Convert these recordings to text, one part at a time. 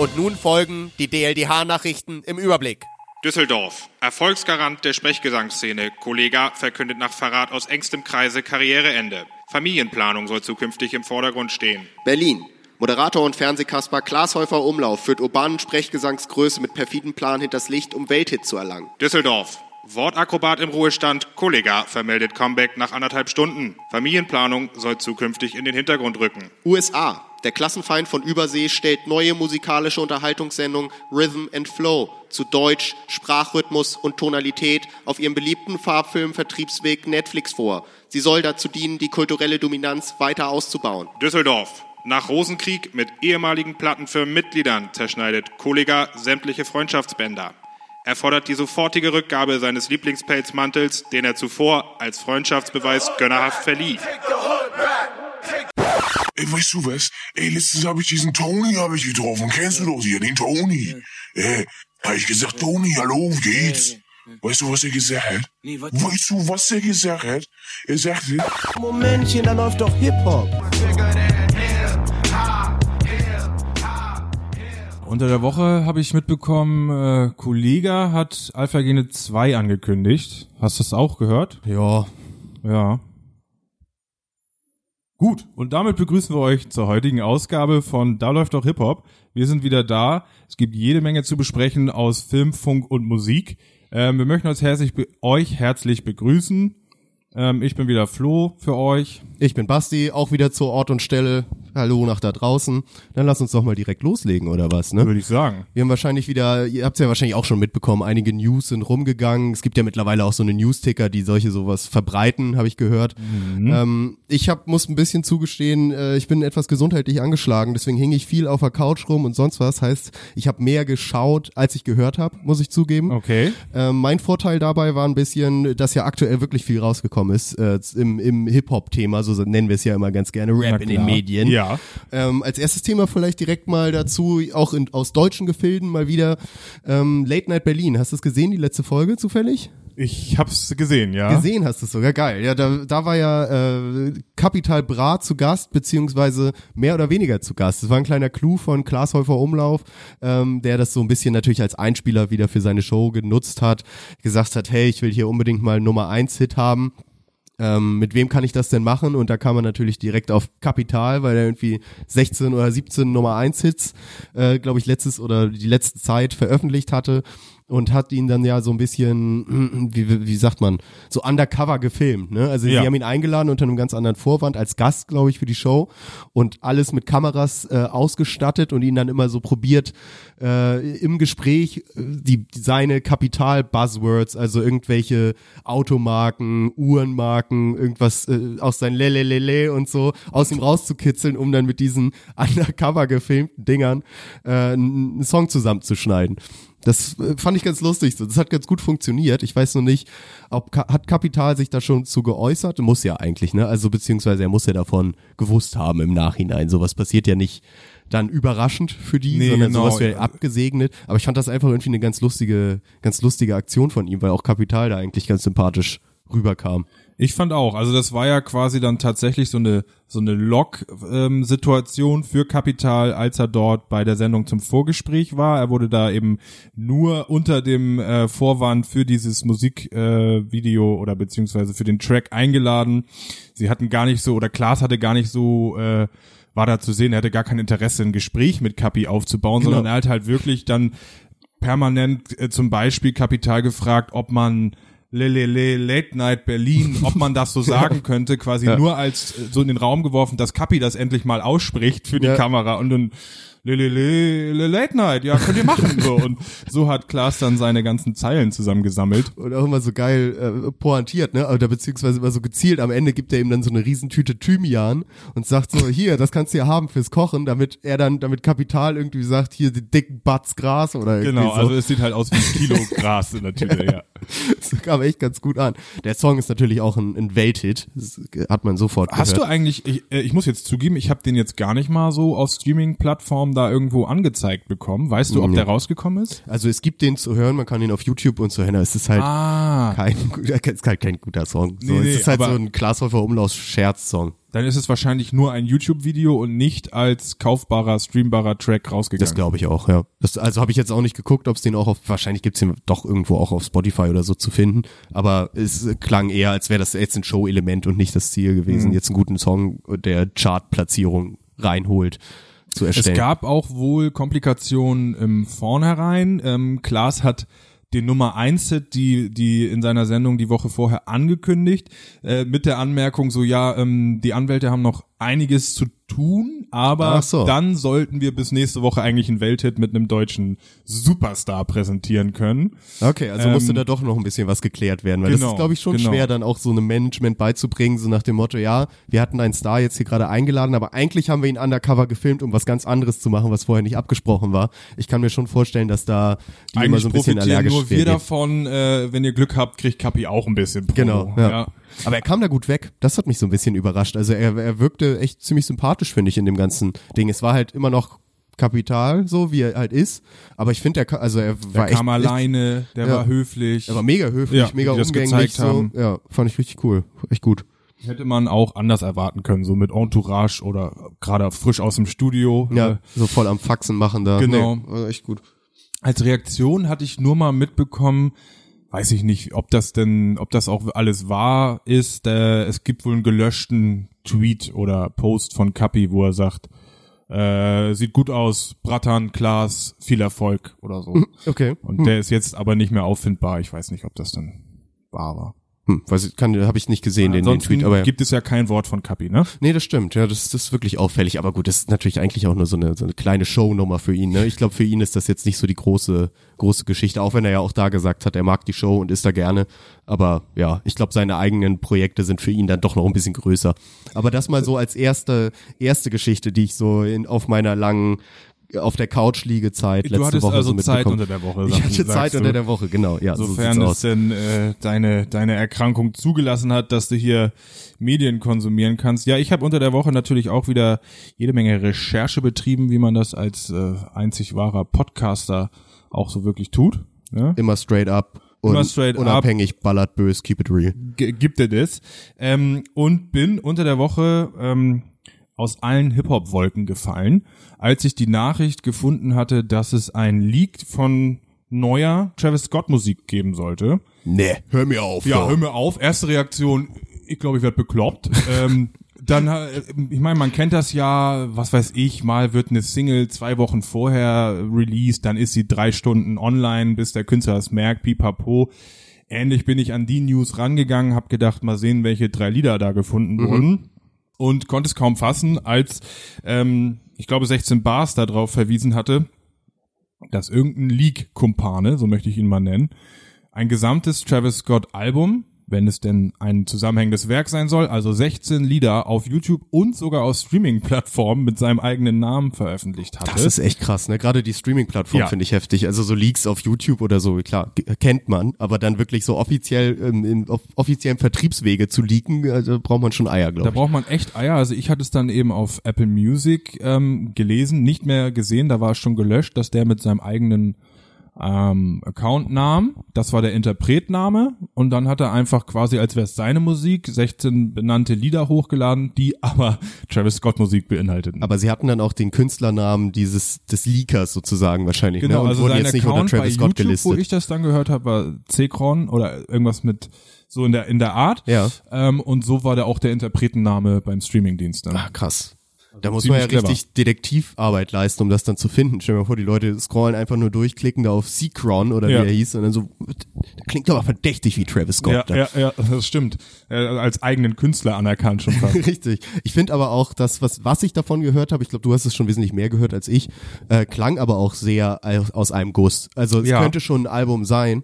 Und nun folgen die DLDH-Nachrichten im Überblick. Düsseldorf. Erfolgsgarant der Sprechgesangsszene. Kollega verkündet nach Verrat aus engstem Kreise Karriereende. Familienplanung soll zukünftig im Vordergrund stehen. Berlin. Moderator und Fernsehkasper Klaas Häufer Umlauf führt urbanen Sprechgesangsgröße mit perfiden Plan hinters Licht, um Welthit zu erlangen. Düsseldorf. Wortakrobat im Ruhestand, Kollega vermeldet Comeback nach anderthalb Stunden. Familienplanung soll zukünftig in den Hintergrund rücken. USA. Der Klassenfeind von Übersee stellt neue musikalische Unterhaltungssendung Rhythm and Flow zu Deutsch, Sprachrhythmus und Tonalität auf ihrem beliebten Farbfilm-Vertriebsweg Netflix vor. Sie soll dazu dienen, die kulturelle Dominanz weiter auszubauen. Düsseldorf. Nach Rosenkrieg mit ehemaligen Plattenfirmenmitgliedern zerschneidet Kollega sämtliche Freundschaftsbänder. Er fordert die sofortige Rückgabe seines Lieblingspelzmantels, den er zuvor als Freundschaftsbeweis gönnerhaft verlieh. Ey, weißt du was? Ey, letztens habe ich diesen Tony hab ich getroffen. Kennst du doch hier, den Tony? Ey, hab ich gesagt, Tony, hallo, wie geht's? Weißt du, was er gesagt hat? Weißt du, was er gesagt hat? Er sagte, Momentchen, da läuft doch Hip-Hop. Unter der Woche habe ich mitbekommen, äh, Kollega hat Alpha Gene 2 angekündigt. Hast du das auch gehört? Ja, Ja. Gut, und damit begrüßen wir euch zur heutigen Ausgabe von Da läuft doch Hip-Hop. Wir sind wieder da. Es gibt jede Menge zu besprechen aus Film, Funk und Musik. Ähm, wir möchten uns herzlich euch herzlich begrüßen. Ähm, ich bin wieder Flo für euch. ich bin Basti, auch wieder zur Ort und Stelle. Hallo nach da draußen. Dann lass uns doch mal direkt loslegen, oder was, ne? Würde ich sagen. Wir haben wahrscheinlich wieder, ihr habt es ja wahrscheinlich auch schon mitbekommen, einige News sind rumgegangen. Es gibt ja mittlerweile auch so eine News-Ticker, die solche sowas verbreiten, habe ich gehört. Ähm, ich hab, muss ein bisschen zugestehen, äh, ich bin etwas gesundheitlich angeschlagen, deswegen hing ich viel auf der Couch rum und sonst was. Heißt, ich habe mehr geschaut, als ich gehört habe, muss ich zugeben. Okay. Ähm, mein Vorteil dabei war ein bisschen, dass ja aktuell wirklich viel rausgekommen ist äh, im, im Hip-Hop-Thema, so nennen wir es ja immer ganz gerne, Rap in den. Medien. Ja. Ähm, als erstes Thema vielleicht direkt mal dazu, auch in, aus deutschen Gefilden mal wieder ähm, Late Night Berlin. Hast du es gesehen, die letzte Folge zufällig? Ich hab's gesehen, ja. Gesehen hast du es sogar, geil. Ja, da, da war ja äh, Capital Bra zu Gast, beziehungsweise mehr oder weniger zu Gast. Das war ein kleiner Clou von Klaas Häufer Umlauf, ähm, der das so ein bisschen natürlich als Einspieler wieder für seine Show genutzt hat, gesagt hat, hey, ich will hier unbedingt mal Nummer 1 Hit haben. Ähm, mit wem kann ich das denn machen? Und da kam man natürlich direkt auf Kapital, weil er irgendwie 16 oder 17 Nummer 1 Hits, äh, glaube ich, letztes oder die letzte Zeit veröffentlicht hatte und hat ihn dann ja so ein bisschen, wie, wie sagt man, so undercover gefilmt. Ne? Also Ja. sie haben ihn eingeladen unter einem ganz anderen Vorwand als Gast, glaube ich, für die Show und alles mit Kameras äh, ausgestattet und ihn dann immer so probiert äh, im Gespräch äh, die seine Kapital-Buzzwords, also irgendwelche Automarken, Uhrenmarken, irgendwas äh, aus seinen Lelelele und so aus ihm rauszukitzeln, um dann mit diesen undercover gefilmten Dingern äh, einen Song zusammenzuschneiden. Das äh, fand ich ganz lustig. so. Das hat ganz gut funktioniert. Ich weiß nur nicht, ob hat Kapital sich da schon zu geäußert? Muss ja eigentlich, ne? Also beziehungsweise er muss ja davon gewusst haben im Nachhinein. Sowas passiert ja nicht dann überraschend für die, Nee, sondern genau. sowas wäre abgesegnet. Aber ich fand das einfach irgendwie eine ganz lustige, ganz lustige Aktion von ihm, weil auch Kapital da eigentlich ganz sympathisch rüberkam. Ich fand auch, also das war ja quasi dann tatsächlich so eine so eine Lock-Situation für Kapital, als er dort bei der Sendung zum Vorgespräch war. Er wurde da eben nur unter dem äh, Vorwand für dieses Musikvideo äh, oder beziehungsweise für den Track eingeladen. Sie hatten gar nicht so oder Klaas hatte gar nicht so äh, war da zu sehen, er hatte gar kein Interesse, ein Gespräch mit Kapi aufzubauen, Genau. sondern er hat halt wirklich dann permanent äh, zum Beispiel Kapital gefragt, ob man Lelele Late Night Berlin, ob man das so sagen könnte, quasi Ja. nur als äh, so in den Raum geworfen, dass Kapi das endlich mal ausspricht für die Ja. Kamera und dann Lelele Le- Late Night, ja, könnt ihr machen so und so hat Klaas dann seine ganzen Zeilen zusammengesammelt. Und auch immer so geil äh, pointiert, ne? Oder beziehungsweise immer so gezielt. Am Ende gibt er ihm dann so eine Riesentüte Thymian und sagt so, hier, das kannst du ja haben fürs Kochen, damit er dann, damit Kapital irgendwie sagt, hier die dicken Batz Gras oder irgendwie Genau, so. also es sieht halt aus wie ein Kilo Gras in der Tüte, ja. das kam echt ganz gut an. Der Song ist natürlich auch ein, ein Welthit. Das hat man sofort Hast du gehört. eigentlich, ich, äh, ich muss jetzt zugeben, ich habe den jetzt gar nicht mal so auf Streaming-Plattformen Plattformen da irgendwo angezeigt bekommen. Weißt du, ob Nee. der rausgekommen ist? Also es gibt den zu hören, man kann ihn auf YouTube und so hören. Es ist halt Ah, kein, es ist halt kein guter Song. So, Nee, nee, es ist halt so ein Glashäufer Umlauf Scherzsong. Dann ist es wahrscheinlich nur ein YouTube-Video und nicht als kaufbarer, streambarer Track rausgegangen. Das glaube ich auch, ja. Das, also habe ich jetzt auch nicht geguckt, ob es den auch auf, wahrscheinlich gibt's den doch irgendwo auch auf Spotify oder so zu finden. Aber es klang eher, als wäre das jetzt ein Show-Element und nicht das Ziel gewesen, Mhm. jetzt einen guten Song der Chart-Platzierung reinholt zu Es erstellen. gab auch wohl Komplikationen im Vornherein. Ähm, Klaas hat den Nummer 1 Hit, die, die in seiner Sendung die Woche vorher angekündigt, äh, mit der Anmerkung so, ja, ähm, die Anwälte haben noch einiges zu tun, aber so. dann sollten wir bis nächste Woche eigentlich einen Welthit mit einem deutschen Superstar präsentieren können. Okay, also Ähm, musste da doch noch ein bisschen was geklärt werden, weil das genau, ist, glaube ich, schon genau. schwer, dann auch so einem Management beizubringen, so nach dem Motto, ja, wir hatten einen Star jetzt hier gerade eingeladen, aber eigentlich haben wir ihn undercover gefilmt, um was ganz anderes zu machen, was vorher nicht abgesprochen war. Ich kann mir schon vorstellen, dass da die immer so ein bisschen allergisch nur wir davon, äh, wenn ihr Glück habt, kriegt Kapi auch ein bisschen Promo. Genau, ja. Aber er kam da gut weg. Das hat mich so ein bisschen überrascht. Also er, er wirkte echt ziemlich sympathisch, finde ich, in dem ganzen Ding. Es war halt immer noch Kapital, so wie er halt ist. Aber ich finde, er, also er Der war echt, kam alleine, der Ja. war höflich. er war mega höflich, Ja, mega umgänglich. So. haben. Ja, fand ich richtig cool. Echt gut. Hätte man auch anders erwarten können, so mit Entourage oder gerade frisch aus dem Studio. Ja, Äh, so voll am Faxen machen da. Genau. Nee, echt gut. als Reaktion hatte ich nur mal mitbekommen, weiß ich nicht, ob das denn, ob das auch alles wahr ist. Äh, es gibt wohl einen gelöschten Tweet oder Post von Kapi, wo er sagt, äh, sieht gut aus, Bratan, Klaas, viel Erfolg oder so. Okay. Und der ist jetzt aber nicht mehr auffindbar. Ich weiß nicht, ob das dann wahr war. Hm, weiß ich, kann, habe ich nicht gesehen, den, den Ansonsten Tweet, aber gibt es ja kein Wort von Kapi, ne? Nee, das stimmt. Ja, das, das ist wirklich auffällig. Aber gut, das ist natürlich eigentlich auch nur so eine, so eine kleine Shownummer für ihn. Ne? Ich glaube, für ihn ist das jetzt nicht so die große, große Geschichte. Auch wenn er ja auch da gesagt hat, er mag die Show und ist da gerne. Aber ja, ich glaube, seine eigenen Projekte sind für ihn dann doch noch ein bisschen größer. Aber das mal so als erste, erste Geschichte, die ich so in, auf meiner langen auf der Couch liege Zeit Du letzte hattest Woche also so Zeit unter der Woche. Ich hatte Zeit unter der Woche, genau. Ja, Sofern so es aus. denn äh, deine deine Erkrankung zugelassen hat, dass du hier Medien konsumieren kannst. Ja, ich habe unter der Woche natürlich auch wieder jede Menge Recherche betrieben, wie man das als äh, einzig wahrer Podcaster auch so wirklich tut. Ja? Immer straight up. Und Immer straight up. unabhängig, ballert bös, keep it real. G gibt er das. Ähm, und bin unter der Woche ähm, aus allen Hip-Hop-Wolken gefallen, als ich die Nachricht gefunden hatte, dass es ein Leak von neuer Travis Scott Musik geben sollte. Nee, hör mir auf. Ja, doch. hör mir auf. Erste Reaktion, ich glaube, ich werde bekloppt. ähm, dann, äh, ich meine, man kennt das ja, was weiß ich, mal wird eine Single zwei Wochen vorher released, dann ist sie drei Stunden online, bis der Künstler es merkt, pipapo. Ähnlich bin ich an die News rangegangen, hab gedacht, mal sehen, welche drei Lieder da gefunden wurden. Und konnte es kaum fassen, als, ähm, ich glaube, 16 Bars darauf verwiesen hatte, dass irgendein Leak-Kumpane, so möchte ich ihn mal nennen, ein gesamtes Travis Scott Album, wenn es denn ein zusammenhängendes Werk sein soll, also 16 Lieder auf YouTube und sogar auf Streaming-Plattformen mit seinem eigenen Namen veröffentlicht hatte. Das ist echt krass, ne? Gerade die Streaming-Plattform Ja. finde ich heftig. Also so Leaks auf YouTube oder so, klar, kennt man, aber dann wirklich so offiziell ähm, in auf offiziellen Vertriebswege zu leaken, also braucht man schon Eier, Da glaube ich. braucht man echt Eier. Also ich hatte es dann eben auf Apple Music ähm, gelesen, nicht mehr gesehen, da war es schon gelöscht, dass der mit seinem eigenen ähm, Account nahm. Das war der Interpretname und dann hat er einfach quasi, als wäre es seine Musik, 16 benannte Lieder hochgeladen, die aber Travis Scott Musik beinhalteten. Aber sie hatten dann auch den Künstlernamen dieses des Leakers sozusagen wahrscheinlich, Genau, ne? Und also wurden sein jetzt nicht Account unter Travis bei Scott YouTube, gelistet. wo ich das dann gehört habe, war Cekron oder irgendwas mit so in der in der Art. Ja. Ähm, und so war der auch der Interpretenname beim Streamingdienst dann. Ah, krass. Da muss man ja clever. richtig Detektivarbeit leisten, um das dann zu finden. Stell dir mal vor, die Leute scrollen einfach nur durch, klicken da auf Secron oder Ja. wie er hieß und dann so, der klingt aber verdächtig wie Travis Scott. ja, da. ja, ja, das stimmt. Äh, als eigenen Künstler anerkannt schon fast. Richtig. Ich finde aber auch, das, was, was ich davon gehört habe, ich glaube, du hast es schon wesentlich mehr gehört als ich, äh, klang aber auch sehr aus, einem Guss. Also es Ja. könnte schon ein Album sein.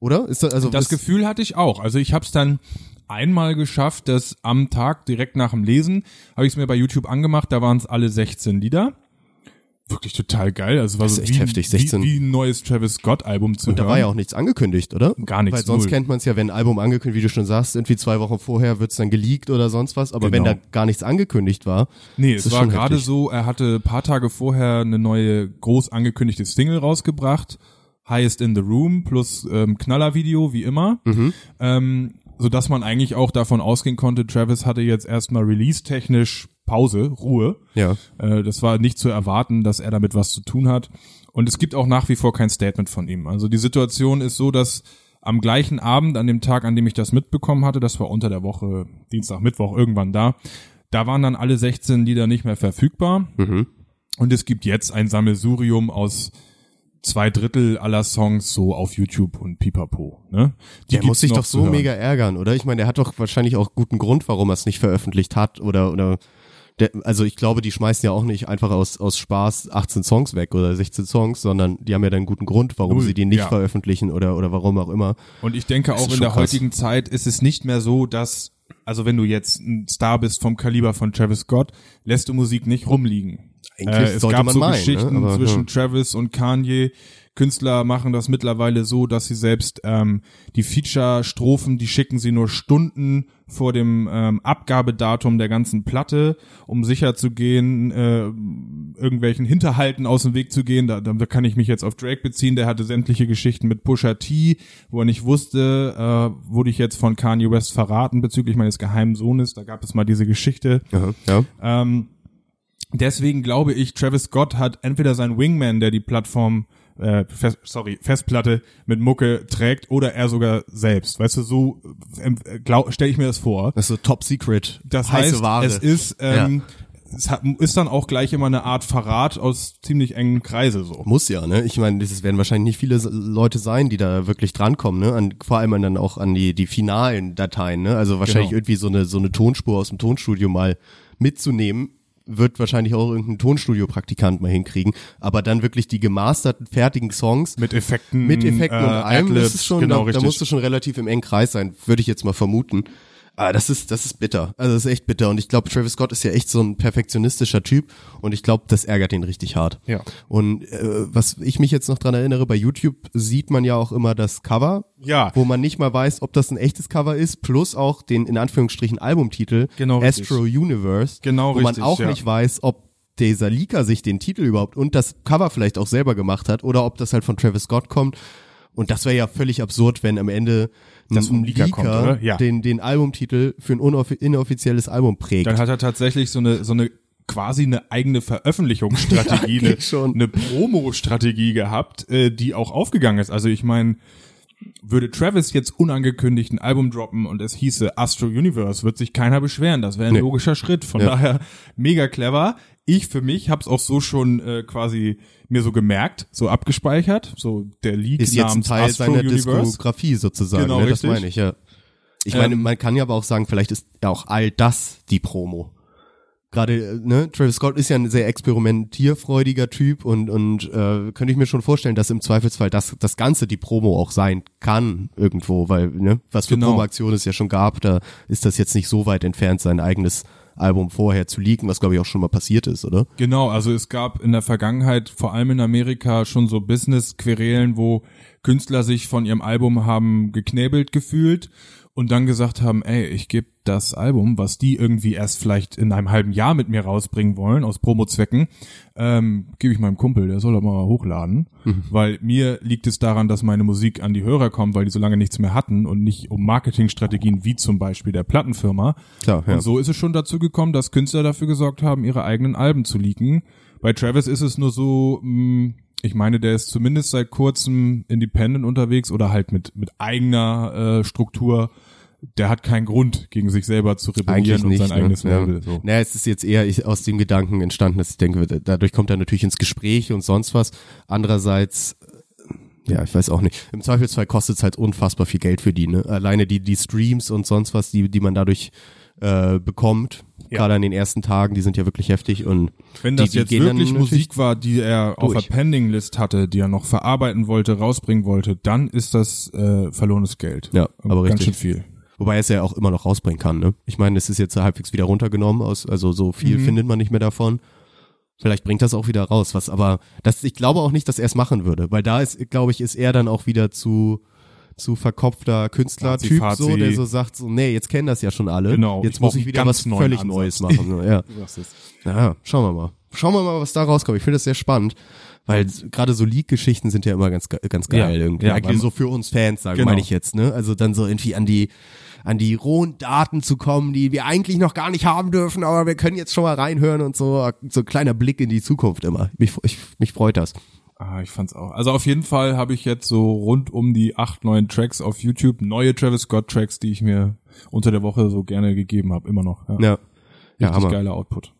Oder? Ist das, also Das Gefühl hatte ich auch. Also ich habe es dann einmal geschafft, dass am Tag direkt nach dem Lesen habe ich es mir bei YouTube angemacht. Da waren es alle 16 Lieder. wirklich total geil. Also war Das so ist echt wie, heftig, 16. Wie, wie ein neues Travis Scott Album zu Und da hören. war ja auch nichts angekündigt, oder? Gar nichts, Weil sonst null. kennt man es ja, wenn ein Album angekündigt, wie du schon sagst, irgendwie zwei Wochen vorher wird's dann geleakt oder sonst was. Aber wenn Genau. da gar nichts angekündigt war, Nee, es ist war schon gerade heftig. so, er hatte ein paar Tage vorher eine neue groß angekündigte Single rausgebracht, Highest in the Room plus ähm, Knallervideo, wie immer. Mhm. Ähm, so dass man eigentlich auch davon ausgehen konnte, Travis hatte jetzt erstmal release-technisch Pause, Ruhe. Ja. Äh, das war nicht zu erwarten, dass er damit was zu tun hat. Und es gibt auch nach wie vor kein Statement von ihm. Also die Situation ist so, dass am gleichen Abend, an dem Tag, an dem ich das mitbekommen hatte, das war unter der Woche, Dienstag, Mittwoch, irgendwann da, da waren dann alle 16 Lieder nicht mehr verfügbar. Mhm. Und es gibt jetzt ein Sammelsurium aus zwei Drittel aller Songs so auf YouTube und Pipapo. Ne? Die Der muss sich doch so hören. mega ärgern, oder? Ich meine, der hat doch wahrscheinlich auch guten Grund, warum er es nicht veröffentlicht hat oder oder der, also ich glaube, die schmeißen ja auch nicht einfach aus aus Spaß 18 Songs weg oder 16 Songs, sondern die haben ja dann einen guten Grund, warum Null, sie die nicht ja. veröffentlichen oder oder warum auch immer. Und ich denke Das auch in der krass. heutigen Zeit ist es nicht mehr so, dass, also wenn du jetzt ein Star bist vom Kaliber von Travis Scott, lässt du Musik nicht rumliegen. Eigentlich Äh, es gab so meinen, ne? Geschichten Aber, zwischen ja. Travis und Kanye. Künstler machen das mittlerweile so, dass sie selbst ähm, die Feature-Strophen, die schicken sie nur Stunden vor dem ähm, Abgabedatum der ganzen Platte, um sicher zu gehen, äh, irgendwelchen Hinterhalten aus dem Weg zu gehen. Da, da kann ich mich jetzt auf Drake beziehen. Der hatte sämtliche Geschichten mit Pusha T, wo er nicht wusste, äh, wurde ich jetzt von Kanye West verraten bezüglich meines geheimen Sohnes. Da gab es mal diese Geschichte. Aha, ja. Ähm, deswegen glaube ich, Travis Scott hat entweder sein Wingman, der die Plattform, äh, fest, sorry, Festplatte mit Mucke trägt, oder er sogar selbst. Weißt du, so äh, stelle ich mir das vor. Das ist so Top Secret. Das heiße heißt, Ware. es ist, ähm, es hat, ist dann auch gleich immer eine Art Verrat aus ziemlich engen Kreise so. Muss ja, ne? Ich meine, das werden wahrscheinlich nicht viele Leute sein, die da wirklich drankommen, ne? An, vor allem dann auch an die, die finalen Dateien, ne? Also wahrscheinlich Genau. irgendwie so eine, so eine Tonspur aus dem Tonstudio mal mitzunehmen, wird wahrscheinlich auch irgendein Tonstudio-Praktikant mal hinkriegen. Aber dann wirklich die gemasterten, fertigen Songs Mit Effekten, mit Effekten äh, und allem, das ist schon, genau, da, da musst du schon relativ im engen Kreis sein, würde ich jetzt mal vermuten. Aber das ist, das ist bitter. Also das ist echt bitter. Und ich glaube, Travis Scott ist ja echt so ein perfektionistischer Typ und ich glaube, das ärgert ihn richtig hart. Ja. Und äh, was ich mich jetzt noch dran erinnere, bei YouTube sieht man ja auch immer das Cover, Ja. wo man nicht mal weiß, ob das ein echtes Cover ist, plus auch den in Anführungsstrichen Albumtitel Genau richtig. Astro Universe, Genau wo richtig, man auch ja. nicht weiß, ob dieser Leaker sich den Titel überhaupt und das Cover vielleicht auch selber gemacht hat oder ob das halt von Travis Scott kommt. Und das wäre ja völlig absurd, wenn am Ende Das vom ein Leaker kommt, oder? Ja. den, den Albumtitel für ein inoffizielles Album prägt. Dann hat er tatsächlich so eine, so eine quasi eine eigene Veröffentlichungsstrategie, Ja, eine, eine Promo-Strategie gehabt, äh, die auch aufgegangen ist. Also ich meine, würde Travis jetzt unangekündigt ein Album droppen und es hieße Astro Universe, wird sich keiner beschweren. Das wäre ein Nee. logischer Schritt. Von Ja. daher mega clever. Ich für mich habe es auch so schon äh, quasi mir so gemerkt, so abgespeichert. So der Leak ist jetzt ein Teil Astro seiner Universe. Diskografie sozusagen. Genau, ne? Das meine ich, ja. Ich meine, Ähm, man kann ja aber auch sagen, vielleicht ist ja auch all das die Promo. Gerade, ne, Travis Scott ist ja ein sehr experimentierfreudiger Typ und, und äh, könnte ich mir schon vorstellen, dass im Zweifelsfall das, das Ganze die Promo auch sein kann irgendwo, weil, ne, was für Genau. Promo-Aktionen es ja schon gab, da ist das jetzt nicht so weit entfernt, sein eigenes Album vorher zu leaken, was glaube ich auch schon mal passiert ist, oder? Genau, also es gab in der Vergangenheit, vor allem in Amerika, schon so Business-Querelen, wo Künstler sich von ihrem Album haben geknebelt gefühlt und dann gesagt haben, ey, ich gebe das Album, was die irgendwie erst vielleicht in einem halben Jahr mit mir rausbringen wollen, aus Promo-Zwecken, ähm, gebe ich meinem Kumpel, der soll doch mal hochladen, weil mir liegt es daran, dass meine Musik an die Hörer kommt, weil die so lange nichts mehr hatten und nicht um Marketingstrategien wie zum Beispiel der Plattenfirma. Klar, ja. Und so ist es schon dazu gekommen, dass Künstler dafür gesorgt haben, ihre eigenen Alben zu leaken. Bei Travis ist es nur so, mh, ich meine, der ist zumindest seit kurzem independent unterwegs oder halt mit, mit eigener äh, Struktur. Der hat keinen Grund, gegen sich selber zu rebellieren und sein ne? eigenes ja. Label. So. Naja, es ist jetzt eher ich, aus dem Gedanken entstanden, dass ich denke, da- dadurch kommt er natürlich ins Gespräch und sonst was. Andererseits, äh, ja, ich weiß auch nicht. Im Zweifelsfall kostet es halt unfassbar viel Geld für die. Ne? Alleine die, die Streams und sonst was, die, die man dadurch äh, bekommt, Ja. gerade an den ersten Tagen, die sind ja wirklich heftig und Wenn die, das die jetzt gehen dann wirklich Musik war, die er auf durch. der Pending-List hatte, die er noch verarbeiten wollte, rausbringen wollte, dann ist das äh, verlorenes Geld. Ja, aber Ganz richtig. schön viel. Wobei er es ja auch immer noch rausbringen kann, ne? Ich meine, es ist jetzt halbwegs wieder runtergenommen, aus, also so viel Mhm. findet man nicht mehr davon. Vielleicht bringt das auch wieder raus, was aber das ich glaube auch nicht, dass er es machen würde, weil da ist glaube ich ist er dann auch wieder zu zu verkopfter Künstlertyp so, der so sagt so nee, jetzt kennen das ja schon alle. Genau, Jetzt ich muss ich wieder was völlig Ansatz. Neues machen, so, ja. Ja, schauen wir mal. Schauen wir mal, was da rauskommt. Ich finde das sehr spannend, weil gerade so Leak-Geschichten sind ja immer ganz ganz geil Ja, irgendwie. ja, so für uns Fans, sagen Genau. meine ich jetzt, ne? Also dann so irgendwie an die an die rohen Daten zu kommen, die wir eigentlich noch gar nicht haben dürfen, aber wir können jetzt schon mal reinhören und so so ein kleiner Blick in die Zukunft immer. Mich, ich, mich freut das. Ah, ich fand's auch. Also auf jeden Fall habe ich jetzt so rund um die acht, neun Tracks auf YouTube, neue Travis Scott Tracks, die ich mir unter der Woche so gerne gegeben habe, immer noch. Ja, Ja. Ja, Richtig Hammer. geiler Output.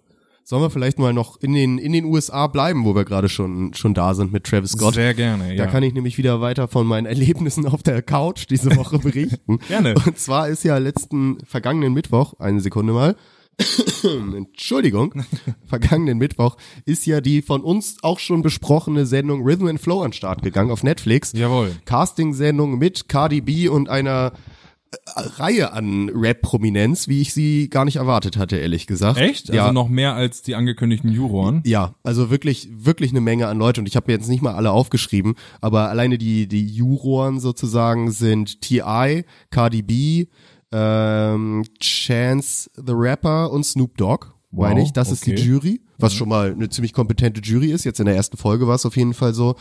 Sollen wir vielleicht mal noch in den in den USA bleiben, wo wir gerade schon schon da sind mit Travis Scott? Sehr gerne, ja. Da kann ich nämlich wieder weiter von meinen Erlebnissen auf der Couch diese Woche berichten. Gerne. Und zwar ist ja letzten vergangenen Mittwoch, eine Sekunde mal, Entschuldigung, vergangenen Mittwoch ist ja die von uns auch schon besprochene Sendung Rhythm and Flow an Start gegangen auf Netflix. Jawohl. Casting-Sendung mit Cardi B und einer äh, Reihe an Rap-Prominenz, wie ich sie gar nicht erwartet hatte, ehrlich gesagt. Echt? Ja. Also noch mehr als die angekündigten Juroren? Ja, also wirklich, wirklich eine Menge an Leute und ich habe mir jetzt nicht mal alle aufgeschrieben, aber alleine die, die Juroren sozusagen sind T.I., Cardi B, ähm, Chance the Rapper und Snoop Dogg, Wow, meine ich. Das ist die okay. Jury, was schon mal eine ziemlich kompetente Jury ist. Jetzt in der ersten Folge war es auf jeden Fall so.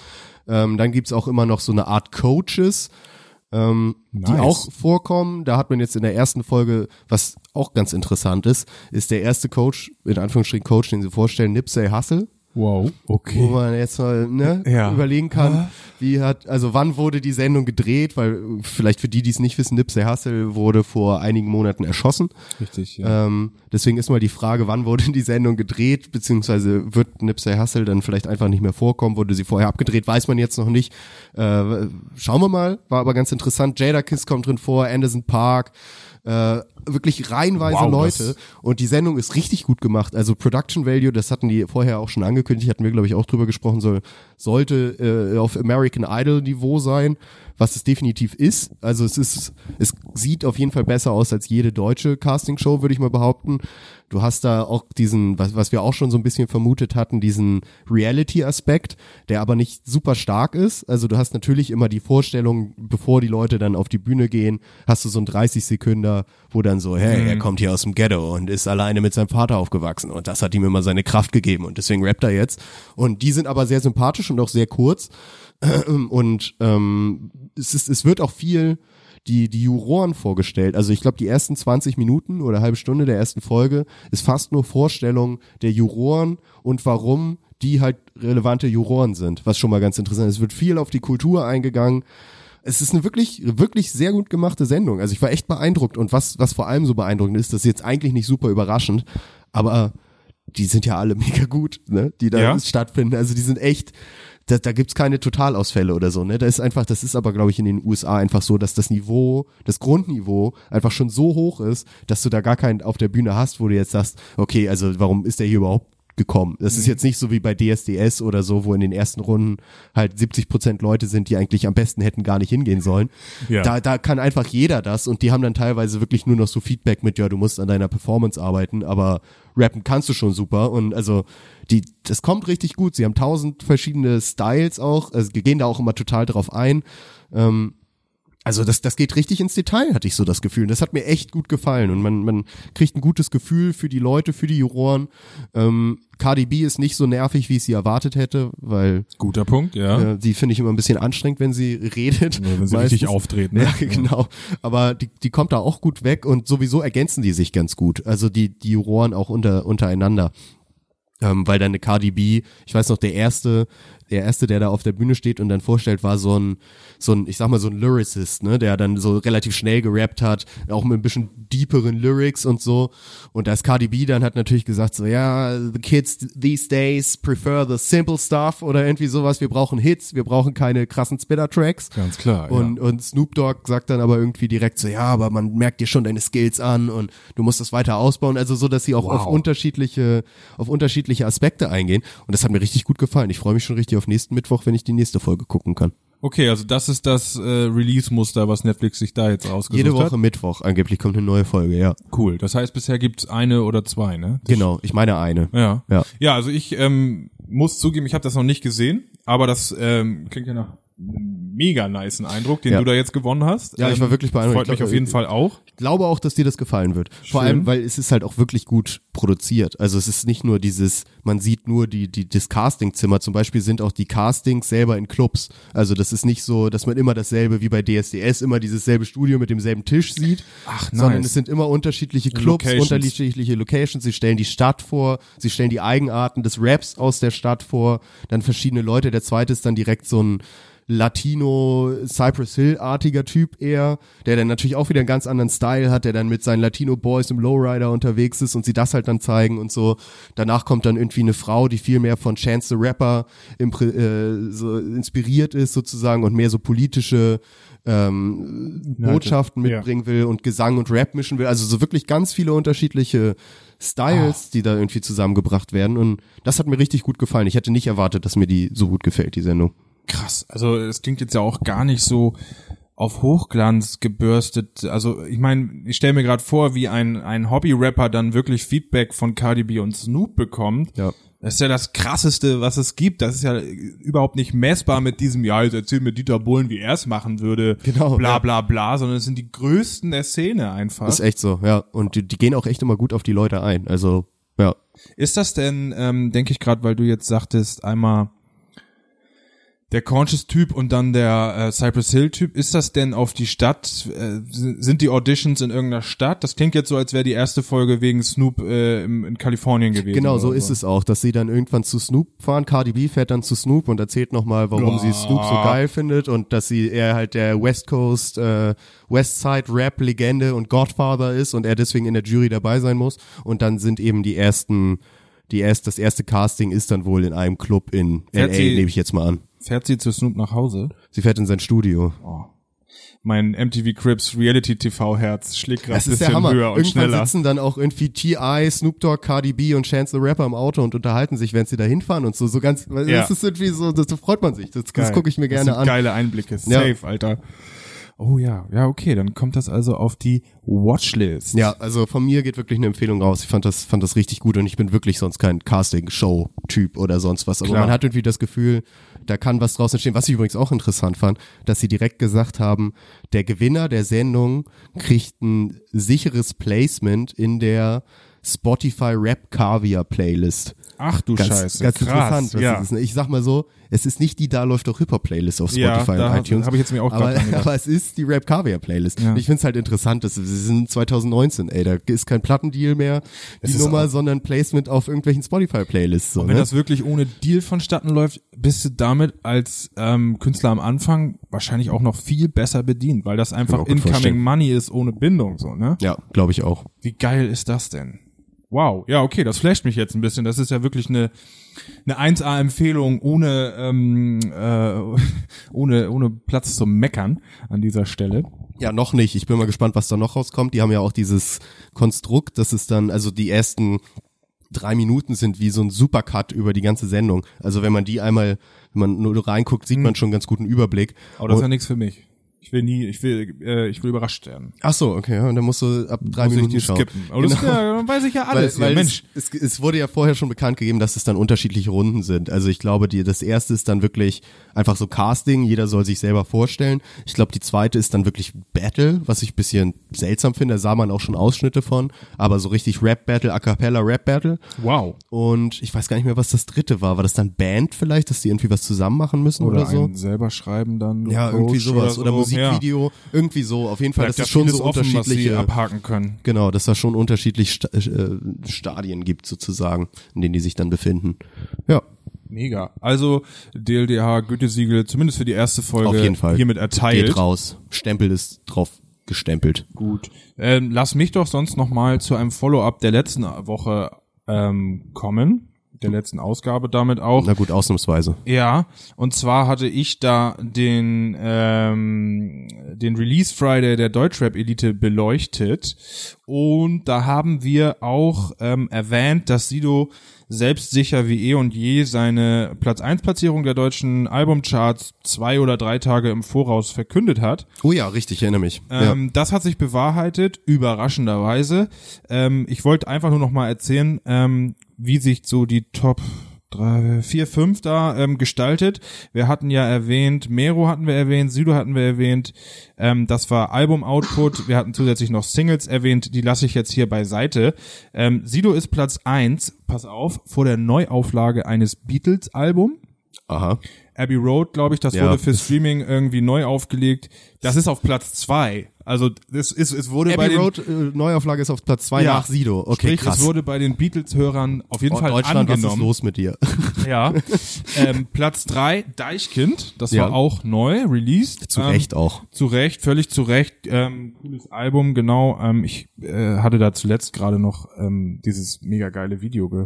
Ähm, dann gibt's auch immer noch so eine Art Coaches, ähm, die Nice. auch vorkommen. Da hat man jetzt in der ersten Folge, was auch ganz interessant ist, ist der erste Coach, in Anführungsstrichen Coach, den sie vorstellen, Nipsey Hussle. Wow, Wo okay. man jetzt mal ne, Ja. überlegen kann, wie hat, also wann wurde die Sendung gedreht, weil vielleicht für die, die es nicht wissen, Nipsey Hussle wurde vor einigen Monaten erschossen. Richtig, ja. Ähm, deswegen ist mal die Frage, wann wurde die Sendung gedreht, beziehungsweise wird Nipsey Hussle dann vielleicht einfach nicht mehr vorkommen, wurde sie vorher abgedreht, weiß man jetzt noch nicht. Äh, schauen wir mal, war aber ganz interessant. Jada Kiss kommt drin vor, Anderson Park, äh, wirklich reihenweise Wow, Leute. Und die Sendung ist richtig gut gemacht. Also Production Value, das hatten die vorher auch schon angekündigt, hatten wir, glaube ich, auch drüber gesprochen, soll, sollte äh, auf American Idol Niveau sein, was es definitiv ist. Also es ist, es sieht auf jeden Fall besser aus als jede deutsche Castingshow, würde ich mal behaupten. Du hast da auch diesen, was, was wir auch schon so ein bisschen vermutet hatten, diesen Reality-Aspekt, der aber nicht super stark ist. Also du hast natürlich immer die Vorstellung, bevor die Leute dann auf die Bühne gehen, hast du so einen 30 Sekünder, wo dann so, hey, er kommt hier aus dem Ghetto und ist alleine mit seinem Vater aufgewachsen und das hat ihm immer seine Kraft gegeben und deswegen rappt er jetzt. Und die sind aber sehr sympathisch und auch sehr kurz. Und ähm, es, ist, es wird auch viel die, die Juroren vorgestellt. Also ich glaube, die ersten 20 Minuten oder halbe Stunde der ersten Folge ist fast nur Vorstellung der Juroren und warum die halt relevante Juroren sind, was schon mal ganz interessant ist. Es wird viel auf die Kultur eingegangen. Es ist eine wirklich, wirklich sehr gut gemachte Sendung. Also ich war echt beeindruckt und was, was vor allem so beeindruckend ist, das ist jetzt eigentlich nicht super überraschend, aber die sind ja alle mega gut, ne, die da Ja. stattfinden. Also die sind echt, da, da gibt's keine Totalausfälle oder so, ne? Da ist einfach, das ist aber, glaube ich, in den USA einfach so, dass das Niveau, das Grundniveau einfach schon so hoch ist, dass du da gar keinen auf der Bühne hast, wo du jetzt sagst, okay, also warum ist der hier überhaupt gekommen? Das ist jetzt nicht so wie bei DSDS oder so, wo in den ersten Runden halt 70 Prozent Leute sind, die eigentlich am besten hätten gar nicht hingehen sollen. Ja. Da, da kann einfach jeder das und die haben dann teilweise wirklich nur noch so Feedback mit, ja, du musst an deiner Performance arbeiten, aber rappen kannst du schon super und also die, das kommt richtig gut. Sie haben tausend verschiedene Styles auch, also gehen da auch immer total drauf ein. Ähm, also das, das geht richtig ins Detail, hatte ich so das Gefühl. Und das hat mir echt gut gefallen. Und man, man kriegt ein gutes Gefühl für die Leute, für die Juroren. Ähm, Cardi B ist nicht so nervig, wie ich sie erwartet hätte, weil Guter Punkt, ja. äh, die finde ich immer ein bisschen anstrengend, wenn sie redet. Oder wenn sie Meistens. richtig auftritt, ne? Ja, genau. Aber die, die kommt da auch gut weg und sowieso ergänzen die sich ganz gut. Also die, die Juroren auch unter, untereinander. Ähm, weil dann eine Cardi B, ich weiß noch, der erste, der erste, der da auf der Bühne steht und dann vorstellt, war so ein, so ein, ich sag mal, so ein Lyricist, ne, der dann so relativ schnell gerappt hat, auch mit ein bisschen deeperen Lyrics und so. Und da ist Cardi B dann hat natürlich gesagt, so, ja, the kids these days prefer the simple stuff oder irgendwie sowas. Wir brauchen Hits, wir brauchen keine krassen Spitter-Tracks. Ganz klar, Und, ja. und Snoop Dogg sagt dann aber irgendwie direkt so, ja, aber man merkt dir schon deine Skills an und du musst das weiter ausbauen. Also so, dass sie auch Wow. auf unterschiedliche, auf unterschiedliche Aspekte eingehen. Und das hat mir richtig gut gefallen. Ich freue mich schon richtig auf nächsten Mittwoch, wenn ich die nächste Folge gucken kann. Okay, also das ist das äh, Release-Muster, was Netflix sich da jetzt ausgesucht Jede Woche hat. Mittwoch angeblich kommt eine neue Folge, ja. Cool. Das heißt, bisher gibt's eine oder zwei, ne? Genau, ich meine eine. Ja. Ja. Ja, also ich ähm, muss zugeben, ich habe das noch nicht gesehen, aber das ähm, klingt ja nach mega niceen Eindruck, den Ja. du da jetzt gewonnen hast. Ja, ich war Ähm, wirklich beeindruckt. Freut Ich mich auf jeden äh, Fall auch. Ich glaube auch, dass dir das gefallen wird. Vor Schön. allem, weil es ist halt auch wirklich gut produziert. Also es ist nicht nur dieses, man sieht nur die, die, das Castingzimmer. Zum Beispiel sind auch die Castings selber in Clubs. Also das ist nicht so, dass man immer dasselbe wie bei DSDS, immer dieses selbe Studio mit demselben Tisch sieht. Ach, Sondern nice. es sind immer unterschiedliche Clubs, Locations. unterschiedliche Locations. Sie stellen die Stadt vor, sie stellen die Eigenarten des Raps aus der Stadt vor, dann verschiedene Leute. Der zweite ist dann direkt so ein Latino Cypress Hill artiger Typ eher, der dann natürlich auch wieder einen ganz anderen Style hat, der dann mit seinen Latino Boys im Lowrider unterwegs ist und sie das halt dann zeigen und so. Danach kommt dann irgendwie eine Frau, die viel mehr von Chance the Rapper impr- äh, so inspiriert ist sozusagen und mehr so politische ähm, Botschaften ja. mitbringen will und Gesang und Rap mischen will. Also so wirklich ganz viele unterschiedliche Styles, die da irgendwie zusammengebracht werden. Und das hat mir richtig gut gefallen. Ich hätte nicht erwartet, dass mir die so gut gefällt, die Sendung. Krass. Also es klingt jetzt ja auch gar nicht so auf Hochglanz gebürstet. Also ich meine, ich stelle mir gerade vor, wie ein, ein Hobby-Rapper dann wirklich Feedback von Cardi B und Snoop bekommt. Ja. Das ist ja das krasseste, was es gibt. Das ist ja überhaupt nicht messbar mit diesem, ja, jetzt erzähl mir Dieter Bohlen, wie er es machen würde. Genau, Bla ja. bla bla, sondern es sind die größten der Szene einfach. Das ist echt so, ja. Und die, die gehen auch echt immer gut auf die Leute ein. Also, ja. Ist das denn, ähm, denke ich gerade, weil du jetzt sagtest, einmal der Conscious-Typ und dann der äh, Cypress Hill-Typ, ist das denn auf die Stadt, äh, sind die Auditions in irgendeiner Stadt? Das klingt jetzt so, als wäre die erste Folge wegen Snoop äh, im, in Kalifornien gewesen. Genau, so oder ist es auch, dass sie dann irgendwann zu Snoop fahren. Cardi B fährt dann zu Snoop und erzählt nochmal, warum sie Snoop so geil findet und dass sie er halt der West Coast, äh, Westside Rap Legende und Godfather ist und er deswegen in der Jury dabei sein muss. Und dann sind eben die ersten, die erst, das erste Casting ist dann wohl in einem Club in Fährt LA, nehme ich jetzt mal an. Fährt sie zu Snoop nach Hause? Sie fährt in sein Studio. Mein MTV Cribs Reality TV Herz schlägt gerade ein Das bisschen Hammer. höher und Irgendwann schneller. sitzen dann auch irgendwie T.I., Snoop Dogg, Cardi B und Chance the Rapper im Auto und unterhalten sich, wenn sie da hinfahren und so. So ganz, Ja. das ist irgendwie so, das, da freut man sich. Das, das gucke ich mir Das gerne sind an. Geile Einblicke. Ja. Safe, Alter. Oh ja, ja, okay, dann kommt das also auf die Watchlist. Ja, also von mir geht wirklich eine Empfehlung raus. Ich fand das, fand das richtig gut und ich bin wirklich sonst kein Casting-Show-Typ oder sonst was. Aber Klar. man hat irgendwie das Gefühl, da kann was draus entstehen. Was ich übrigens auch interessant fand, dass sie direkt gesagt haben, der Gewinner der Sendung kriegt ein sicheres Placement in der Spotify Rap Caviar Playlist. Ach du Ganz, Scheiße. ganz Krass, interessant. Was ja. das ist. ne? Ich sag mal so, es ist nicht die Da läuft doch Hip-Hop-Playlist auf Ja, Spotify da und iTunes. hab ich jetzt mir auch aber, aber es ist die Rap Caviar Playlist. Ja. Ich find's halt interessant, dass wir sind 2019, ey, da ist kein Plattendeal mehr, die Es Nummer, sondern Placement auf irgendwelchen Spotify-Playlists. So, Und wenn ne? das wirklich ohne Deal vonstatten läuft, bist du damit als ähm, Künstler am Anfang wahrscheinlich auch noch viel besser bedient, weil das einfach incoming vorstellen. Money ist ohne Bindung, so, ne? ja, glaube ich auch. Wie geil ist das denn? Wow, ja, okay, das flasht mich jetzt ein bisschen. Das ist ja wirklich eine, eine 1A-Empfehlung ohne, ähm, äh, ohne, ohne Platz zum Meckern an dieser Stelle. Ja, noch nicht. Ich bin mal gespannt, was da noch rauskommt. Die haben ja auch dieses Konstrukt, das ist dann, also die ersten drei Minuten sind wie so ein Supercut über die ganze Sendung. Also wenn man die einmal, wenn man nur reinguckt, sieht man schon einen ganz guten Überblick. Aber das ist Und- ja nichts für mich. Ich will nie, ich will, äh, ich will überrascht werden. Ach so, okay, und dann musst du ab drei Muss ich Minuten die schauen. skippen. Aber das, Genau. ja, dann weiß ich ja alles. weil, weil ja, Mensch. Es, es, es wurde ja vorher schon bekannt gegeben, dass es dann unterschiedliche Runden sind. Also ich glaube, die, das erste ist dann wirklich einfach so Casting, jeder soll sich selber vorstellen. Ich glaube, die zweite ist dann wirklich Battle, was ich ein bisschen seltsam finde, da sah man auch schon Ausschnitte von, aber so richtig Rap-Battle, A Cappella Rap-Battle. Wow. Und ich weiß gar nicht mehr, was das dritte war. War das dann Band vielleicht, dass die irgendwie was zusammen machen müssen oder, Oder, so? selber schreiben dann. Ja, irgendwie sowas. Oder, so. Musikvideo, irgendwie so. Auf jeden Fall, Ja. das Bleibt ist ja schon so offen, was unterschiedliche. abhaken können. Genau, dass da schon unterschiedlich Sta äh, Stadien gibt sozusagen, in denen die sich dann befinden. Ja, Mega. Also DLDH Gütesiegel, zumindest für die erste Folge, auf jeden Fall. hiermit erteilt. Geht raus. Stempel ist drauf gestempelt. Gut. Ähm, lass mich doch sonst noch mal zu einem Follow-up der letzten Woche ähm, kommen. Der letzten Ausgabe damit auch. Na gut, ausnahmsweise. Ja, und zwar hatte ich da den ähm, den Release Friday der Deutschrap Elite beleuchtet und da haben wir auch ähm, erwähnt, dass Sido selbstsicher wie eh und je seine Platz 1 Platzierung der deutschen Albumcharts zwei oder drei Tage im Voraus verkündet hat. Oh ja, richtig, ich erinnere mich. Ähm, Das hat sich bewahrheitet, überraschenderweise. Ähm, ich wollte einfach nur noch mal erzählen, ähm, wie sich so die Top drei, vier, fünf da ähm, gestaltet. Wir hatten ja erwähnt, Mero hatten wir erwähnt, Sido hatten wir erwähnt. Ähm, das war Album-Output. Wir hatten zusätzlich noch Singles erwähnt. Die lasse ich jetzt hier beiseite. Ähm, Sido ist Platz eins. pass auf, vor der Neuauflage eines Beatles-Album. Aha. Abbey Road, glaube ich, das Ja. wurde für Streaming irgendwie neu aufgelegt. Das ist auf Platz zwei. Also es ist es wurde bei Abbey den Road, äh, Neuauflage ist auf Platz zwei Ja. nach Sido. Okay, Sprich, krass. es wurde bei den Beatles-Hörern auf jeden Oh, Fall Deutschland, was ist angenommen. los mit dir? Ja. ähm, Platz drei Deichkind, das Ja. war auch neu, released. Zu ähm, Recht auch. Zu Recht, völlig zu Recht. Ähm, cooles Album, genau. Ähm, ich äh, hatte da zuletzt gerade noch ähm, dieses mega geile Video ge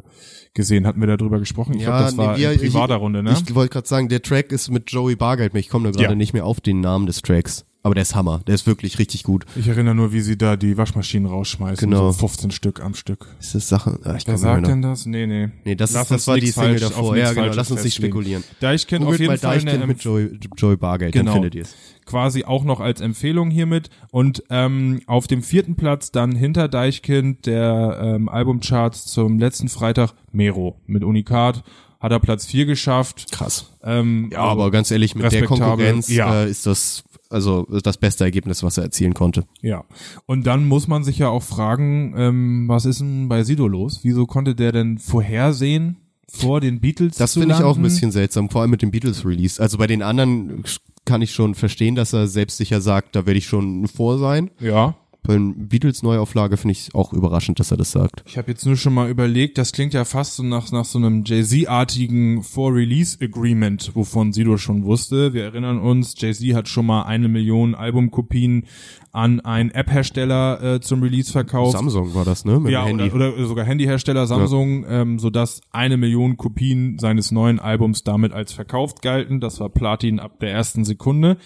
gesehen. Hatten wir da drüber gesprochen? Ich glaube, das war wir- in privater Runde, ne? Ich wollte gerade sagen, der Track ist mit Joey Bargeld. Ich komme da gerade Ja. nicht mehr auf den Namen des Tracks. Aber der ist Hammer. Der ist wirklich richtig gut. Ich erinnere nur, wie sie da die Waschmaschinen rausschmeißen. Genau. So 15 Stück am Stück. Ist das Sache? Ah, ich Wer sagt denn das? Nee, nee. Nee, das, Lass ist, das war die Single auf davor. Ja, genau. Lass uns nicht spekulieren. Deichkind auf Googelt jeden mal Fall Deichkind mit Joey, Joey Bargeld, Genau. dann findet ihr es. Quasi auch noch als Empfehlung hiermit. Und ähm, auf dem vierten Platz dann hinter Deichkind der ähm, Albumcharts zum letzten Freitag Mero mit Unikat hat er Platz vier geschafft. Krass. Ähm, Ja, aber ganz ehrlich, mit der. Konkurrenz Ja. äh, ist das also das beste Ergebnis, was er erzielen konnte. Ja. Und dann muss man sich ja auch fragen, ähm, was ist denn bei Sido los? Wieso konnte der denn vorhersehen, vor den Beatles Das finde ich auch ein bisschen seltsam, vor allem mit dem Beatles-Release. Also bei den anderen kann ich schon verstehen, dass er selbstsicher sagt, da werde ich schon vor sein. Ja. Bei den Beatles-Neuauflage finde ich auch überraschend, dass er das sagt. Ich habe jetzt nur schon mal überlegt, das klingt ja fast so nach, nach so einem Jay-Z-artigen For-Release-Agreement, wovon Sido schon wusste. Wir erinnern uns, Jay-Z hat schon mal eine Million Albumkopien an einen App-Hersteller äh, zum Release verkauft. Samsung war das, ne? Mit ja, Handy. Oder, oder sogar Handyhersteller Samsung, ähm, sodass eine Million Kopien seines neuen Albums damit als verkauft galten. Das war Platin ab der ersten Sekunde.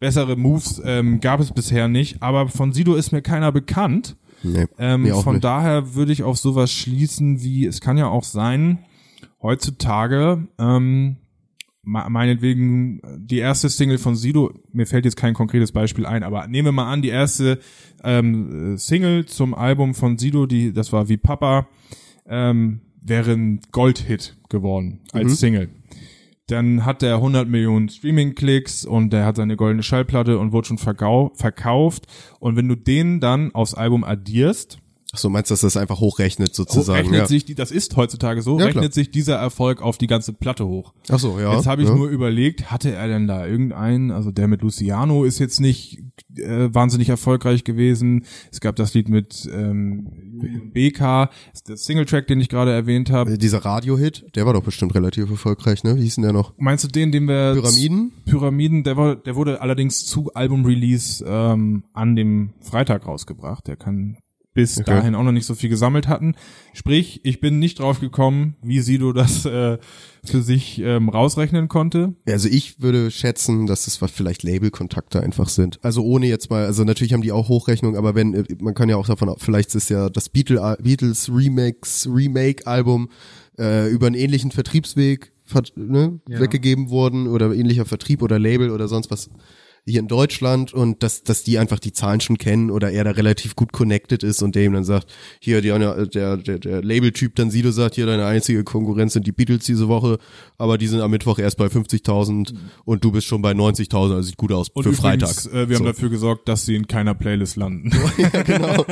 Bessere Moves ähm, gab es bisher nicht, aber von Sido ist mir keiner bekannt. nee, Ähm, mir auch von nicht. daher würde ich auf sowas schließen, wie es kann ja auch sein, heutzutage, ähm, meinetwegen die erste Single von Sido, mir fällt jetzt kein konkretes Beispiel ein, aber nehmen wir mal an, die erste ähm, Single zum Album von Sido, die das war wie Papa, ähm, wäre ein Goldhit geworden als Mhm. Single. Dann hat er 100 Millionen Streaming-Klicks und er hat seine goldene Schallplatte und wurde schon verkau verkauft. Und wenn du den dann aufs Album addierst, Ach so, meinst du, dass das einfach hochrechnet sozusagen? rechnet Ja. sich die, das ist heutzutage so, Ja, rechnet klar. sich dieser Erfolg auf die ganze Platte hoch. Ach so, ja. Jetzt habe ich ja. nur überlegt, hatte er denn da irgendeinen, also der mit Luciano ist jetzt nicht äh, wahnsinnig erfolgreich gewesen. Es gab das Lied mit ähm, BK, der Singletrack, den ich gerade erwähnt habe. Dieser Radio-Hit, der war doch bestimmt relativ erfolgreich, ne? Wie hieß denn der noch? Meinst du den, den wir Pyramiden? Pyramiden, der, war, der wurde allerdings zu Album-Release ähm, an dem Freitag rausgebracht. Der kann bis Okay. dahin auch noch nicht so viel gesammelt hatten. Sprich, ich bin nicht drauf gekommen, wie Sido das äh, für sich ähm, rausrechnen konnte. Also ich würde schätzen, dass es was vielleicht Label-Kontakte einfach sind. Also ohne jetzt mal, also natürlich haben die auch Hochrechnung, aber wenn, äh, man kann ja auch davon, vielleicht ist ja das Beatle, Beatles Remix, Remake-Album äh, über einen ähnlichen Vertriebsweg vert, ne, weggegeben worden oder ähnlicher Vertrieb oder Label oder sonst was hier in Deutschland und dass, dass die einfach die Zahlen schon kennen oder er da relativ gut connected ist und der ihm dann sagt, hier die, der, der, der, Label-Typ dann Sido sagt, hier deine einzige Konkurrenz sind die Beatles diese Woche, aber die sind am Mittwoch erst bei 50.000 und du bist schon bei 90.000, also sieht gut aus Und für übrigens, Freitag. Äh, wir haben So. dafür gesorgt, dass sie in keiner Playlist landen. ja, genau.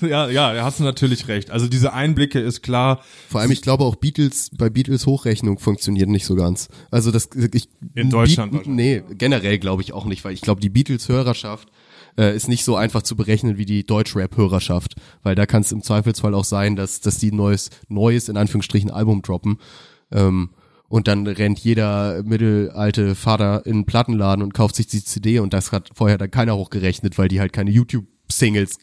ja, ja, da hast du natürlich recht. Also diese Einblicke ist klar. Vor allem, ich glaube auch Beatles, bei Beatles Hochrechnung funktioniert nicht so ganz. Also das, ich, In Deutschland Beat, Nee, generell glaube ich auch nicht, weil ich glaube, die Beatles-Hörerschaft äh, ist nicht so einfach zu berechnen wie die Deutschrap-Hörerschaft, weil da kann es im Zweifelsfall auch sein, dass, dass die neues, neues, in Anführungsstrichen, Album droppen. Ähm, und dann rennt jeder mittelalte Vater in einen Plattenladen und kauft sich die CD und das hat vorher dann keiner hochgerechnet, weil die halt keine YouTube-Singles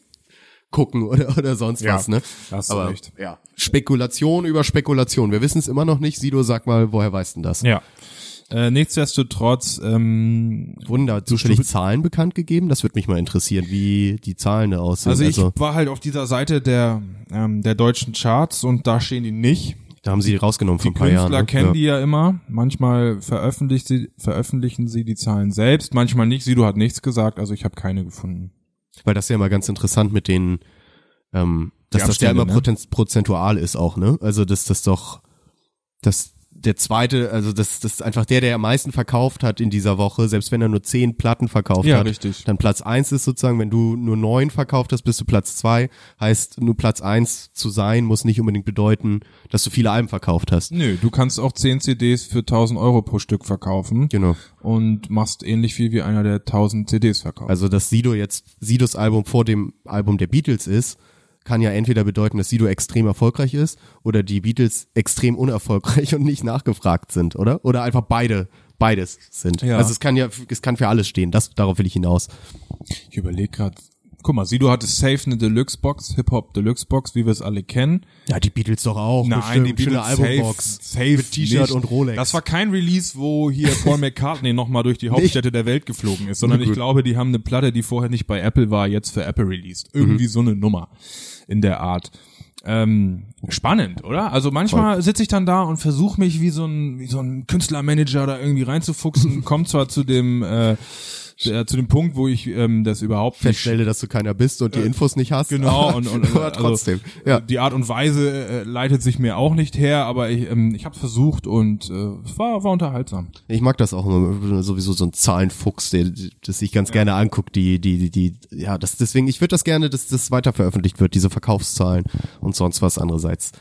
gucken oder, oder sonst Ja, was, ne? hast du Aber, recht. Ja. Spekulation über Spekulation. Wir wissen es immer noch nicht. Sido, sag mal, woher weißt du das? Ja. Äh, nichtsdestotrotz, ähm, Wurden da zufällig Zahlen bekannt gegeben? Das würde mich mal interessieren, wie die Zahlen da aussehen. also ich war halt auf dieser Seite der, ähm, der deutschen Charts und da stehen die nicht. da haben sie die rausgenommen vor Die ein paar Künstler Jahren. ne? kennen ja. die ja immer. Manchmal veröffentlichen sie, veröffentlichen sie die Zahlen selbst, manchmal nicht. Sido hat nichts gesagt, also ich habe keine gefunden. Weil das ist ja immer ganz interessant mit den, ähm, dass das ja immer ne? prozen- prozentual ist auch, ne? Also dass das doch, dass der zweite, also das, das ist einfach der, der am meisten verkauft hat in dieser Woche, selbst wenn er nur zehn Platten verkauft Ja, hat. richtig. Dann Platz eins ist sozusagen, wenn du nur neun verkauft hast, bist du Platz zwei. Heißt, nur Platz eins zu sein, muss nicht unbedingt bedeuten, dass du viele Alben verkauft hast. Nö, du kannst auch 10 CDs für 1000 Euro pro Stück verkaufen Genau. und machst ähnlich viel wie einer, der 1000 CDs verkauft. Also, dass Sido jetzt Sidos Album vor dem Album der Beatles ist, kann ja entweder bedeuten, dass Sido extrem erfolgreich ist oder die Beatles extrem unerfolgreich und nicht nachgefragt sind, oder? Oder einfach beide, beides sind. Ja. Also es kann ja, es kann für alles stehen. Das, darauf will ich hinaus. Ich überlege gerade. Guck mal, Sido hatte safe eine Deluxe-Box, Hip-Hop Deluxe-Box, wie wir es alle kennen. Ja, die Beatles doch auch. Nein, die schöne Beatles Albumbox. safe, safe mit T-Shirt und Rolex. Das war kein Release, wo hier Paul McCartney nochmal durch die Hauptstädte der Welt geflogen ist, sondern ich glaube, die haben eine Platte, die vorher nicht bei Apple war, jetzt für Apple released. Mhm. Irgendwie so eine Nummer in der Art. Ähm, spannend, oder? Also manchmal sitze ich dann da und versuche mich wie so ein wie so ein Künstlermanager da irgendwie reinzufuchsen, kommt zwar zu dem äh, der, zu dem Punkt, wo ich ähm, das überhaupt nicht Feststelle, dass du keiner bist und die Infos nicht hast. Genau, und, und aber also, trotzdem. ja. Die Art und Weise äh, leitet sich mir auch nicht her, aber ich, ähm, ich habe versucht und äh, es war, war unterhaltsam. Ich mag das auch immer, sowieso so ein Zahlenfuchs, der das sich ganz gerne anguckt, die, die, die, die, ja, das, deswegen, ich würde das gerne, dass das weiter veröffentlicht wird, diese Verkaufszahlen und sonst was andererseits.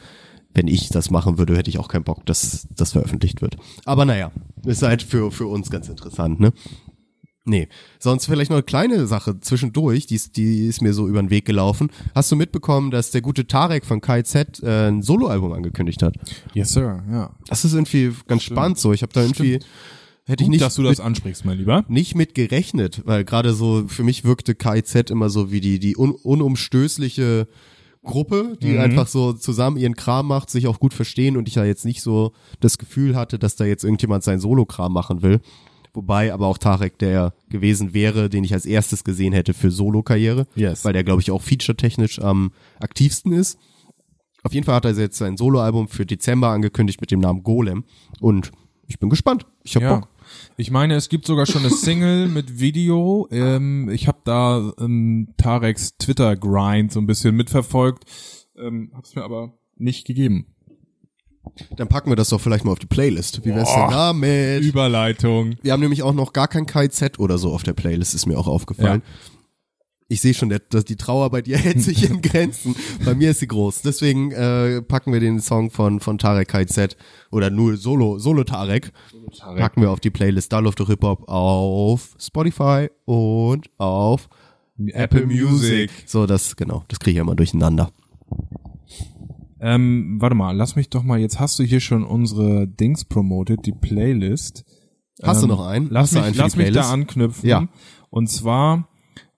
Wenn ich das machen würde, hätte ich auch keinen Bock, dass das veröffentlicht wird. Aber naja, ist halt für, für uns ganz interessant, ne? Nee, sonst vielleicht noch eine kleine Sache zwischendurch, die ist, die ist mir so über den Weg gelaufen. Hast du mitbekommen, dass der gute Tarek von KZ äh, ein Soloalbum angekündigt hat? Yes, sir, ja. Das ist irgendwie ganz spannend so. Ich habe da irgendwie hätte ich Gut, nicht dass du das ansprichst, mein Lieber. nicht mit gerechnet, weil gerade so für mich wirkte KIZ immer so wie die die un, unumstößliche Gruppe, die einfach so zusammen ihren Kram macht, sich auch gut verstehen und ich ja jetzt nicht so das Gefühl hatte, dass da jetzt irgendjemand seinen Solo-Kram machen will. Wobei aber auch Tarek der gewesen wäre, den ich als erstes gesehen hätte für Solo-Karriere, Yes. weil der glaube ich auch feature-technisch am aktivsten ist. Auf jeden Fall hat er jetzt sein Soloalbum für Dezember angekündigt mit dem Namen Golem und ich bin gespannt. Ich hab Ja. Bock. Ich meine, es gibt sogar schon eine Single mit Video. Ähm, ich habe da ähm, Tareks Twitter-Grind so ein bisschen mitverfolgt, ähm, hab's mir aber nicht gegeben. Dann packen wir das doch vielleicht mal auf die Playlist. Wie wär's denn damit? Überleitung. Wir haben nämlich auch noch gar kein KZ oder so auf der Playlist, ist mir auch aufgefallen. Ich sehe schon, dass die Trauer bei dir hält sich in Grenzen. Bei mir ist sie groß. Deswegen äh, packen wir den Song von von Tarek KZ oder nur Solo Solo Tarek, packen wir auf die Playlist Da läuft doch Hip Hop auf Spotify und auf Apple Music. So, das genau, das kriege ich ja immer durcheinander. Ähm, warte mal, lass mich doch mal, jetzt hast du hier schon unsere Dings promoted, die Playlist. Hast du Ähm, noch einen? Lass du mich, einen lass mich da anknüpfen. Ja. Und zwar,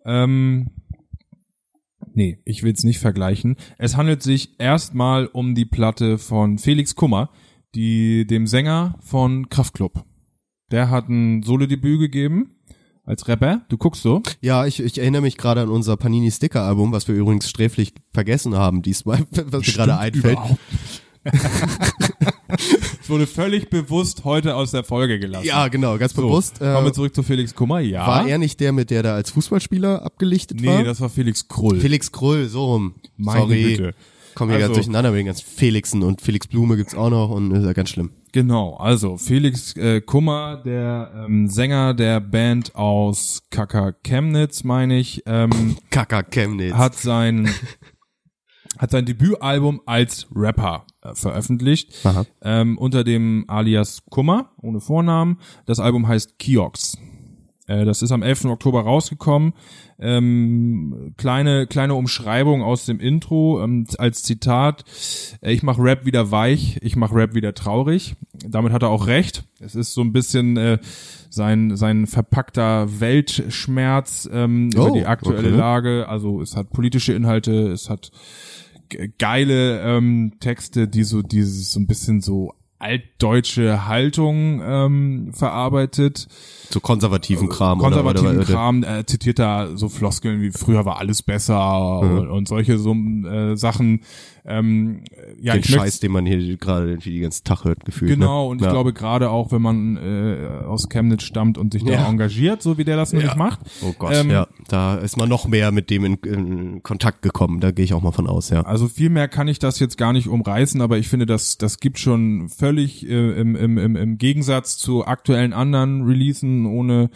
ähm, nee, ich will es nicht vergleichen. Es handelt sich erstmal um die Platte von Felix Kummer, die dem Sänger von Kraftklub. Der hat ein Solo-Debüt gegeben als Rapper. Du guckst so. Ja, ich, ich erinnere mich gerade an unser Panini Sticker Album, was wir übrigens sträflich vergessen haben diesmal, was mir gerade einfällt. Es wurde völlig bewusst heute aus der Folge gelassen. Ja, genau, ganz so, bewusst. Äh, kommen wir zurück zu Felix Kummer. Ja. war er nicht der, mit der da als Fußballspieler abgelichtet war? Nee, das war Felix Krull. Felix Krull, so rum. Meine Sorry. Güte. Komm hier Also- ganz durcheinander mit den ganzen Felixen und Felix Blume gibt's auch noch und ist ja ganz schlimm. Genau, also Felix äh, Kummer, der ähm, Sänger der Band aus Kaka Chemnitz, meine ich, ähm, Kaka Chemnitz. hat sein hat sein Debütalbum als Rapper äh, veröffentlicht ähm, unter dem Alias Kummer ohne Vornamen. Das Album heißt Kiox. Äh, das ist am 11. Oktober rausgekommen. Ähm, kleine kleine Umschreibung aus dem Intro ähm, als Zitat: äh, Ich mache Rap wieder weich, ich mache Rap wieder traurig. Damit hat er auch recht. Es ist so ein bisschen äh, sein sein verpackter Weltschmerz ähm, Oh, über die aktuelle okay. Lage. Also es hat politische Inhalte, es hat ge- geile ähm, Texte, die so dieses so ein bisschen so altdeutsche Haltung ähm, verarbeitet. So konservativen Kram. Konservativen oder, oder. Kram, äh, zitiert da so Floskeln wie früher war alles besser und, und solche so äh, Sachen. Ähm, ja, Den ich Scheiß, den man hier gerade irgendwie den ganzen Tag hört, gefühlt. Genau, ne? und ich ja. glaube gerade auch, wenn man äh, aus Chemnitz stammt und sich da Ja. engagiert, so wie der das nämlich macht. Oh Gott, ähm, ja. Da ist man noch mehr mit dem in, in Kontakt gekommen. Da gehe ich auch mal von aus, ja. Also viel mehr kann ich das jetzt gar nicht umreißen, aber ich finde, das, das gibt schon völlig äh, im, im, im, im Gegensatz zu aktuellen anderen Releasen ohne,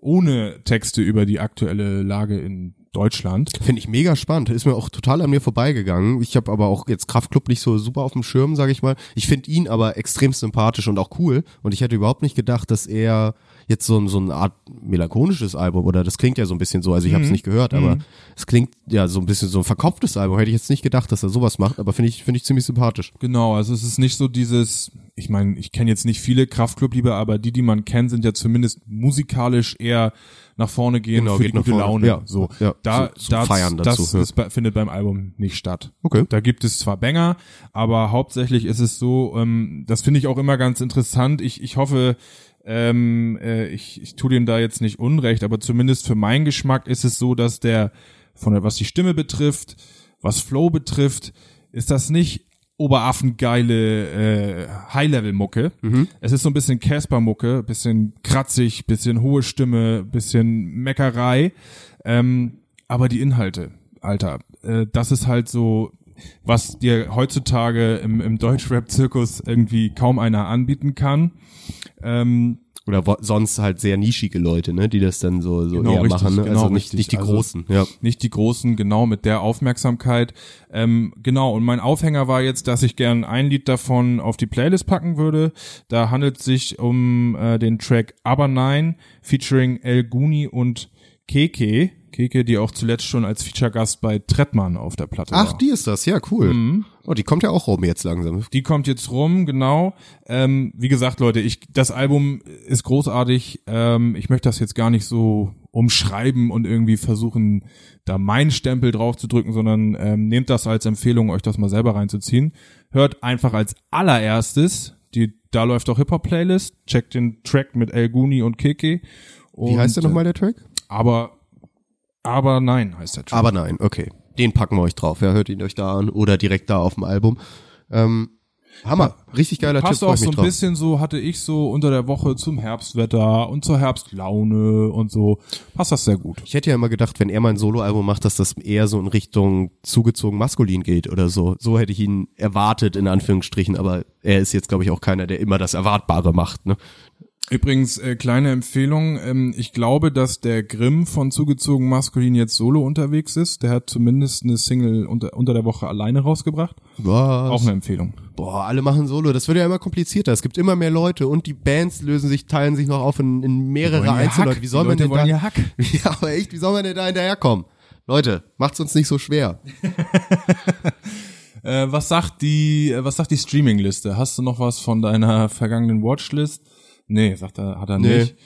ohne Texte über die aktuelle Lage in Deutschland. Finde ich mega spannend. Ist mir auch total an mir vorbeigegangen. Ich habe aber auch jetzt Kraftklub nicht so super auf dem Schirm, sage ich mal. Ich finde ihn aber extrem sympathisch und auch cool. Und ich hätte überhaupt nicht gedacht, dass er jetzt so, ein- so eine Art melancholisches Album oder das klingt ja so ein bisschen so, also ich habe es nicht gehört, aber es klingt ja so ein bisschen so ein verkopftes Album. Hätte ich jetzt nicht gedacht, dass er sowas macht, aber finde ich finde ich ziemlich sympathisch. Genau, also es ist nicht so dieses, ich meine, ich kenne jetzt nicht viele Kraftclub-Liebe, aber die, die man kennt, sind ja zumindest musikalisch eher nach vorne gehen Genau, für die gute vorne. Laune. Ja, so, ja, da, zum das, Feiern dazu, das ja. bei- findet beim Album nicht statt. Okay. Da gibt es zwar Banger, aber hauptsächlich ist es so, ähm, das finde ich auch immer ganz interessant. Ich, ich hoffe, ähm, äh, ich, ich tue dem da jetzt nicht Unrecht, aber zumindest für meinen Geschmack ist es so, dass der, von der, was die Stimme betrifft, was Flow betrifft, ist das nicht oberaffengeile äh, High-Level-Mucke. Es ist so ein bisschen Casper-Mucke, bisschen kratzig, bisschen hohe Stimme, bisschen Meckerei. Ähm, aber die Inhalte, Alter, äh, das ist halt so, was dir heutzutage im, im Deutschrap-Zirkus irgendwie kaum einer anbieten kann. Ähm, Oder wo, sonst halt sehr nischige Leute, ne, die das dann so, so Genau, eher richtig, machen, ne? genau, also nicht, richtig. nicht die Also- großen, ja. nicht die großen, genau mit der Aufmerksamkeit. Ähm, genau, und mein Aufhänger war jetzt, dass ich gern ein Lied davon auf die Playlist packen würde. Da handelt es sich um äh, den Track Aber Nein featuring El Guni und Keke. Keke, die auch zuletzt schon als Feature-Gast bei Trettmann auf der Platte Ach, war. die ist das, ja, cool. Oh, die kommt ja auch rum jetzt langsam. Die kommt jetzt rum, genau. Ähm, wie gesagt, Leute, ich, das Album ist großartig. Ähm, ich möchte das jetzt gar nicht so umschreiben und irgendwie versuchen, da meinen Stempel drauf zu drücken, sondern ähm, nehmt das als Empfehlung, euch das mal selber reinzuziehen. Hört einfach als allererstes, die, da läuft auch Hip-Hop-Playlist, checkt den Track mit El Guni und Keke. Wie heißt der nochmal, der Track? Aber, aber nein, heißt der Track. Aber nein, okay. Den packen wir euch drauf. Ja, hört ihn euch da an oder direkt da auf dem Album. Ähm, Hammer. Richtig geiler Passt Tipp, freu auch so ein drauf. bisschen so, hatte ich so unter der Woche zum Herbstwetter und zur Herbstlaune und so. Passt das sehr gut. Ich hätte ja immer gedacht, wenn er mal ein Soloalbum macht, dass das eher so in Richtung zugezogen maskulin geht oder so. So hätte ich ihn erwartet, in Anführungsstrichen, aber er ist jetzt, glaube ich, auch keiner, der immer das Erwartbare macht, ne? Übrigens, äh, kleine Empfehlung, ähm, ich glaube, dass der Grimm von Zugezogen Maskulin jetzt solo unterwegs ist. Der hat zumindest eine Single unter, unter der Woche alleine rausgebracht. Was? Auch eine Empfehlung. Boah, alle machen Solo. Das wird ja immer komplizierter. Es gibt immer mehr Leute und die Bands lösen sich, teilen sich noch auf in, in mehrere Einzelleute. Wie soll man denn da? Hack. Ja, aber echt, wie soll man denn da hinterherkommen? Leute, macht's uns nicht so schwer. Äh, was sagt die, äh, was sagt die Streaming-Liste? Hast du noch was von deiner vergangenen Watchlist? Nee, sagt er, hat er Nee. nicht.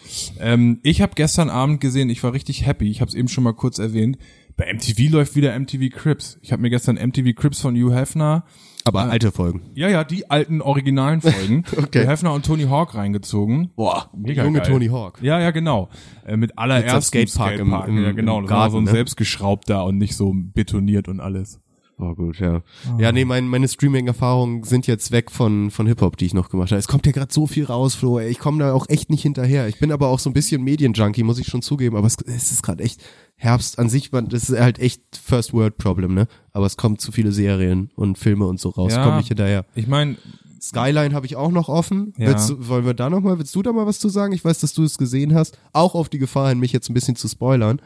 Ähm, ich habe gestern Abend gesehen, ich war richtig happy. Ich habe es eben schon mal kurz erwähnt. Bei MTV läuft wieder MTV Crips. Ich habe mir gestern MTV Crips von Hugh Hefner, Aber alte Folgen. ja ja, die alten originalen Folgen, Okay. Hugh Hefner und Tony Hawk reingezogen. Boah, Mega junge geil. Tony Hawk. Ja, ja, genau. Äh, mit allerersten Skatepark im- im- ja, genau. im Das war Garten, so ein ne? selbstgeschraubter und nicht so betoniert und alles. Oh gut, ja. Ja, nee, mein, meine Streaming-Erfahrungen sind jetzt weg von, von Hip-Hop, die ich noch gemacht habe. Es kommt ja gerade so viel raus, Flo. Ey. Ich komme da auch echt nicht hinterher. Ich bin aber auch so ein bisschen Medienjunkie, muss ich schon zugeben. Aber es, es ist gerade echt Herbst an sich, man, das ist halt echt First World Problem, ne? Aber es kommen zu viele Serien und Filme und so raus. Ja. Komm nicht hinterher. Ich meine, Skyline habe ich auch noch offen. Ja. Willst wollen wir da noch mal, willst du da mal was zu sagen? Ich weiß, dass du es gesehen hast. Auch auf die Gefahr hin, mich jetzt ein bisschen zu spoilern.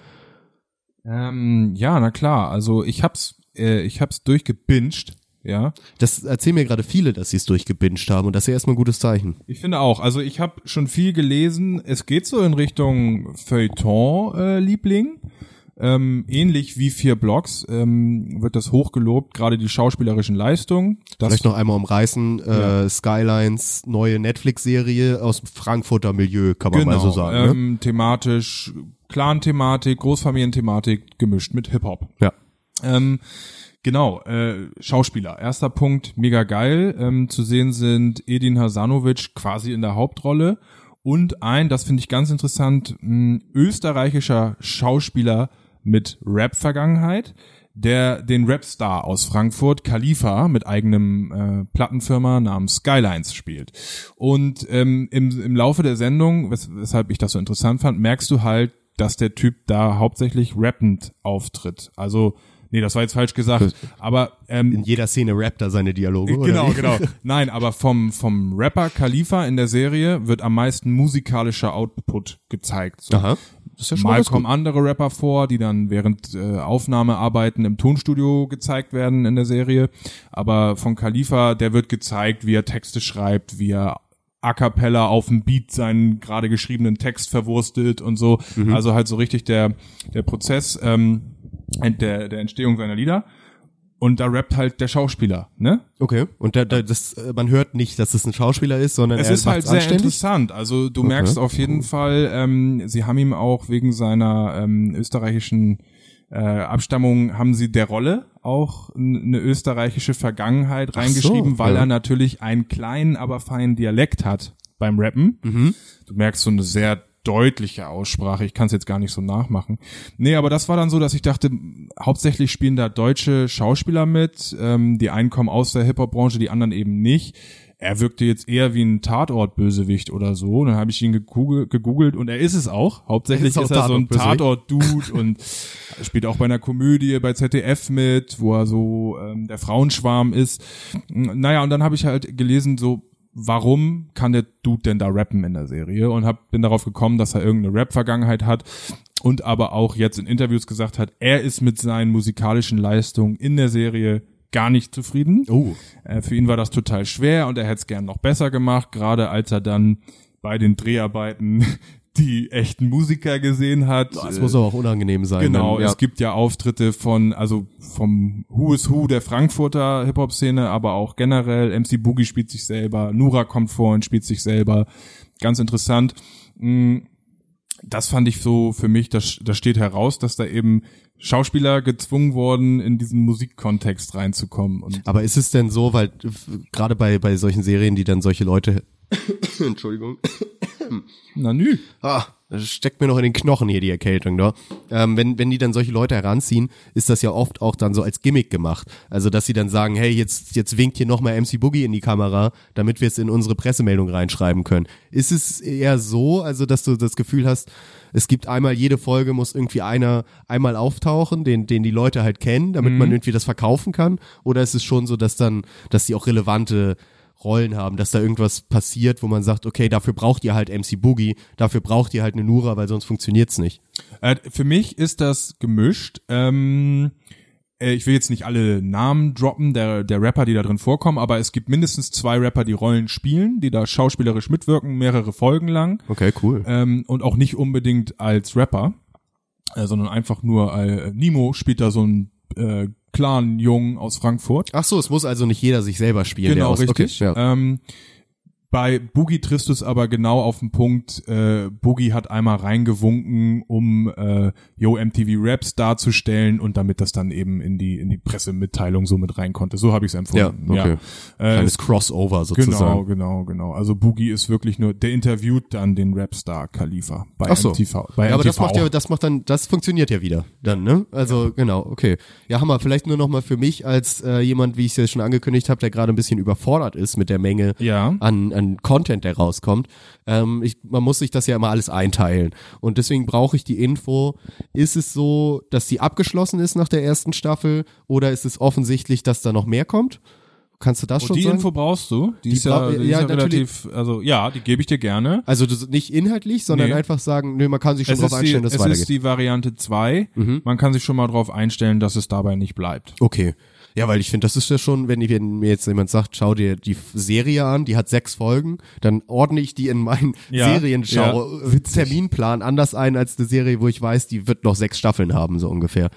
Ähm, ja, na klar. Also ich hab's, äh, ich hab's durchgebinged. ja. Das erzählen mir gerade viele, dass sie es durchgebinged haben und das ist ja erstmal ein gutes Zeichen. Ich finde auch. Also ich habe schon viel gelesen. Es geht so in Richtung Feuilleton-Liebling. Ähm, ähnlich wie vier Blogs ähm, wird das hochgelobt, gerade die schauspielerischen Leistungen. Das Vielleicht noch einmal umreißen, äh, Skylines neue Netflix-Serie aus dem Frankfurter Milieu, kann man mal so sagen. ne? ähm, thematisch, Clan-Thematik, Großfamilienthematik gemischt mit Hip-Hop. Ja. Ähm, genau, äh, Schauspieler. Erster Punkt, mega geil. Ähm, zu sehen sind Edin Hasanovic quasi in der Hauptrolle und ein, das finde ich ganz interessant, österreichischer Schauspieler mit Rap-Vergangenheit, der den Rapstar aus Frankfurt, Khalifa, mit eigenem äh, Plattenfirma namens Skylines spielt. Und ähm, im, im Laufe der Sendung, wes weshalb ich das so interessant fand, merkst du halt, dass der Typ da hauptsächlich rappend auftritt. Also, nee, das war jetzt falsch gesagt, aber ähm, In jeder Szene rappt er seine Dialoge, oder Genau, genau. Nein, aber vom, vom Rapper Khalifa in der Serie wird am meisten musikalischer Output gezeigt. So. Aha. Das ist ja schon Mal kommen gut. andere Rapper vor, die dann während äh, Aufnahmearbeiten im Tonstudio gezeigt werden in der Serie. Aber von Khalifa, der wird gezeigt, wie er Texte schreibt, wie er a cappella auf dem Beat seinen gerade geschriebenen Text verwurstet und so. Mhm. Also halt so richtig der, der Prozess ähm, der, der Entstehung seiner Lieder. Und da rappt halt der Schauspieler, ne? Okay. Und da, da, das, äh, man hört nicht, dass es ein Schauspieler ist, sondern Es er ist halt sehr anständig. interessant. Also du merkst auf jeden Fall, ähm, sie haben ihm auch wegen seiner ähm, österreichischen äh, Abstammung haben sie der Rolle auch eine österreichische Vergangenheit Ach so, reingeschrieben, weil ja. er natürlich einen kleinen, aber feinen Dialekt hat beim Rappen. Mhm. Du merkst so eine sehr deutliche Aussprache. Ich kann es jetzt gar nicht so nachmachen. Nee, aber das war dann so, dass ich dachte, hauptsächlich spielen da deutsche Schauspieler mit. Ähm, die einen kommen aus der Hip-Hop-Branche, die anderen eben nicht. Er wirkte jetzt eher wie ein Tatort-Bösewicht oder so. Und dann habe ich ihn gegoogelt, und er ist es auch. Hauptsächlich ist, ist auch er so ein. Tatort-Dude und spielt auch bei einer Komödie bei ZDF mit, wo er so ähm, der Frauenschwarm ist. Naja, und dann habe ich halt gelesen, so warum kann der Dude denn da rappen in der Serie und hab, bin darauf gekommen, dass er irgendeine Rap-Vergangenheit hat und aber auch jetzt in Interviews gesagt hat, er ist mit seinen musikalischen Leistungen in der Serie gar nicht zufrieden. Oh. Äh, für ihn war das total schwer und er hätte es gern noch besser gemacht, gerade als er dann bei den Dreharbeiten die echten Musiker gesehen hat. Das Äh, muss aber auch unangenehm sein. Genau, dann, ja. es gibt ja Auftritte von, also vom Who is Who der Frankfurter Hip-Hop-Szene, aber auch generell. MC Boogie spielt sich selber, Nura kommt vor und spielt sich selber. Ganz interessant. Mm, Das fand ich so für mich, das, das steht heraus, dass da eben Schauspieler gezwungen wurden, in diesen Musikkontext reinzukommen. Und Aber ist es denn so, weil f- gerade bei, bei solchen Serien, die dann solche Leute Entschuldigung. Na nü. Ah, das steckt mir noch in den Knochen hier die Erkältung, da. Ähm, wenn, wenn die dann solche Leute heranziehen, ist das ja oft auch dann so als Gimmick gemacht. Also, dass sie dann sagen, hey, jetzt, jetzt winkt hier nochmal MC Boogie in die Kamera, damit wir es in unsere Pressemeldung reinschreiben können. Ist es eher so, also, dass du das Gefühl hast, es gibt einmal, jede Folge muss irgendwie einer einmal auftauchen, den, den die Leute halt kennen, damit man irgendwie das verkaufen kann? Oder ist es schon so, dass dann, dass die auch relevante Rollen haben, dass da irgendwas passiert, wo man sagt, okay, dafür braucht ihr halt MC Boogie, dafür braucht ihr halt eine Nura, weil sonst funktioniert's nicht. Äh, für mich ist das gemischt. Ähm, äh, ich will jetzt nicht alle Namen droppen, der, der Rapper, die da drin vorkommen, aber es gibt mindestens zwei Rapper, die Rollen spielen, die da schauspielerisch mitwirken, mehrere Folgen lang. Okay, cool. Ähm, und auch nicht unbedingt als Rapper, äh, sondern einfach nur, äh, Nimo spielt da so ein äh, Clan-Jungen aus Frankfurt. Ach so, es muss also nicht jeder sich selber spielen. der Genau, aus- richtig. Okay, ja. ähm, bei Boogie triffst du es aber genau auf den Punkt. Äh, Boogie hat einmal reingewunken, um äh, Yo MTV Raps darzustellen und damit das dann eben in die in die Pressemitteilung so mit rein konnte. So habe ich es ja, empfunden. okay. Äh, Kleines Crossover Genau, sozusagen. genau, genau. Also Boogie ist wirklich nur, der interviewt dann den Rapstar Khalifa bei Ach so. MTV. Bei ja, aber das MTV. macht ja, das macht dann, das funktioniert ja wieder, dann, ne? Also genau, okay. Ja, Hammer. Vielleicht nur noch mal für mich als äh, jemand, wie ich es ja schon angekündigt habe, der gerade ein bisschen überfordert ist mit der Menge Ja. an, an Content, der rauskommt. Ähm, ich, man muss sich das ja immer alles einteilen und deswegen brauche ich die Info. Ist es so, dass die abgeschlossen ist nach der ersten Staffel oder ist es offensichtlich, dass da noch mehr kommt? Kannst du das Und schon die sagen? Info brauchst du. Die, Die ist ja, die ist ja, ja natürlich. relativ, also ja, die gebe ich dir gerne. also das, nicht inhaltlich, sondern Nee. einfach sagen, nö, man kann sich schon Es drauf ist, die, einstellen, dass es es weitergeht. ist die Variante 2. Man kann sich schon mal drauf einstellen, dass es dabei nicht bleibt. Okay. Ja, weil ich finde, das ist ja schon, wenn, wenn mir jetzt jemand sagt, schau dir die Serie an, die hat sechs Folgen, dann ordne ich die in meinen Ja, Serienschau-Terminplan anders ein als eine Serie, wo ich weiß, die wird noch sechs Staffeln haben, so ungefähr.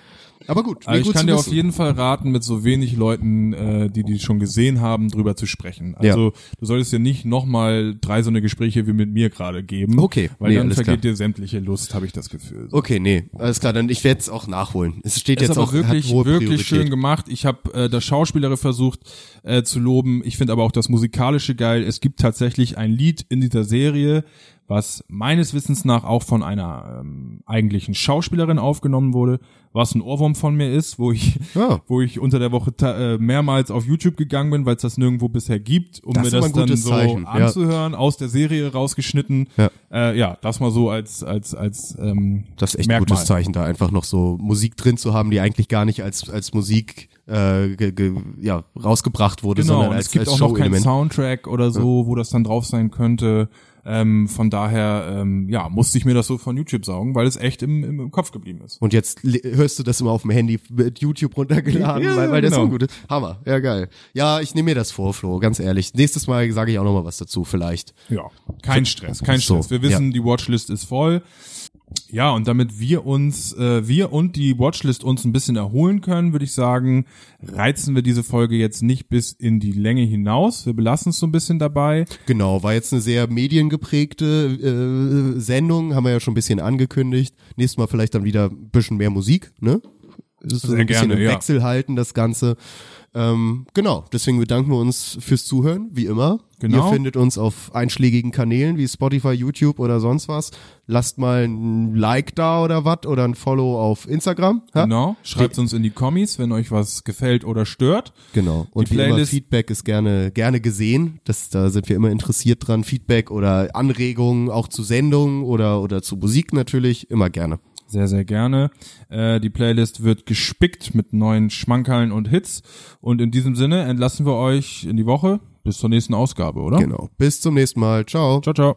Aber gut, Also nee, ich gut kann dir auf jeden Fall raten, mit so wenig Leuten, äh, die die schon gesehen haben, drüber zu sprechen. Also du solltest dir nicht nochmal drei so eine Gespräche wie mit mir gerade geben. Okay, Weil nee, dann vergeht klar. dir sämtliche Lust, habe ich das Gefühl. So. Okay, nee, alles klar, dann ich werde es auch nachholen. Es steht Ist jetzt aber auch wirklich, wirklich Priorität. schön gemacht. Ich habe äh, das Schauspielere versucht äh, zu loben. Ich finde aber auch das Musikalische geil. Es gibt tatsächlich ein Lied in dieser Serie, was meines Wissens nach auch von einer ähm, eigentlichen Schauspielerin aufgenommen wurde, was ein Ohrwurm von mir ist, wo ich, Ja. wo ich unter der Woche äh, mehrmals auf YouTube gegangen bin, weil es das nirgendwo bisher gibt, um Das mir das dann so Zeichen, ja. anzuhören, aus der Serie rausgeschnitten. Ja. Äh, ja, das mal so als als als ähm, Das ist echt ein Merkmal. gutes Zeichen, da einfach noch so Musik drin zu haben, die eigentlich gar nicht als als Musik äh, ge, ge, ja, rausgebracht wurde, Genau, sondern und als, es gibt als auch noch keinen. Soundtrack oder so, wo das dann drauf sein könnte. Ähm, von daher, ähm, ja, musste ich mir das so von YouTube saugen, weil es echt im, im, im Kopf geblieben ist. Und jetzt hörst du das immer auf dem Handy mit YouTube runtergeladen, Ja, weil, weil der genau. Song gut ist. Hammer, ja geil. Ja, ich nehme mir das vor, Flo, ganz ehrlich. Nächstes Mal sage ich auch noch mal was dazu, vielleicht. Ja, kein Stress, kein So, Stress. Wir wissen, ja. die Watchlist ist voll. Ja, und damit wir uns, äh, wir und die Watchlist uns ein bisschen erholen können, würde ich sagen, reizen wir diese Folge jetzt nicht bis in die Länge hinaus. Wir belassen es so ein bisschen dabei. Genau, war jetzt eine sehr mediengeprägte äh, Sendung, haben wir ja schon ein bisschen angekündigt. Nächstes Mal vielleicht dann wieder ein bisschen mehr Musik, ne? Es ist so ein bisschen gerne, im ja. Wechsel halten, das Ganze. Ähm, genau, deswegen bedanken wir uns fürs Zuhören, wie immer. Genau. Ihr findet uns auf einschlägigen Kanälen wie Spotify, YouTube oder sonst was. Lasst mal ein Like da oder was oder ein Follow auf Instagram. Ja? Genau. Schreibt uns in die Kommis, wenn euch was gefällt oder stört. Genau. Und Die wie immer, Playlist- Feedback ist gerne, gerne gesehen. Das, da sind wir immer interessiert dran. Feedback oder Anregungen auch zu Sendungen oder, oder zu Musik natürlich. Immer gerne. Sehr, sehr gerne. Äh, die Playlist wird gespickt mit neuen Schmankerln und Hits. Und in diesem Sinne entlassen wir euch in die Woche. Bis zur nächsten Ausgabe, oder? Genau. Bis zum nächsten Mal. Ciao. Ciao, ciao.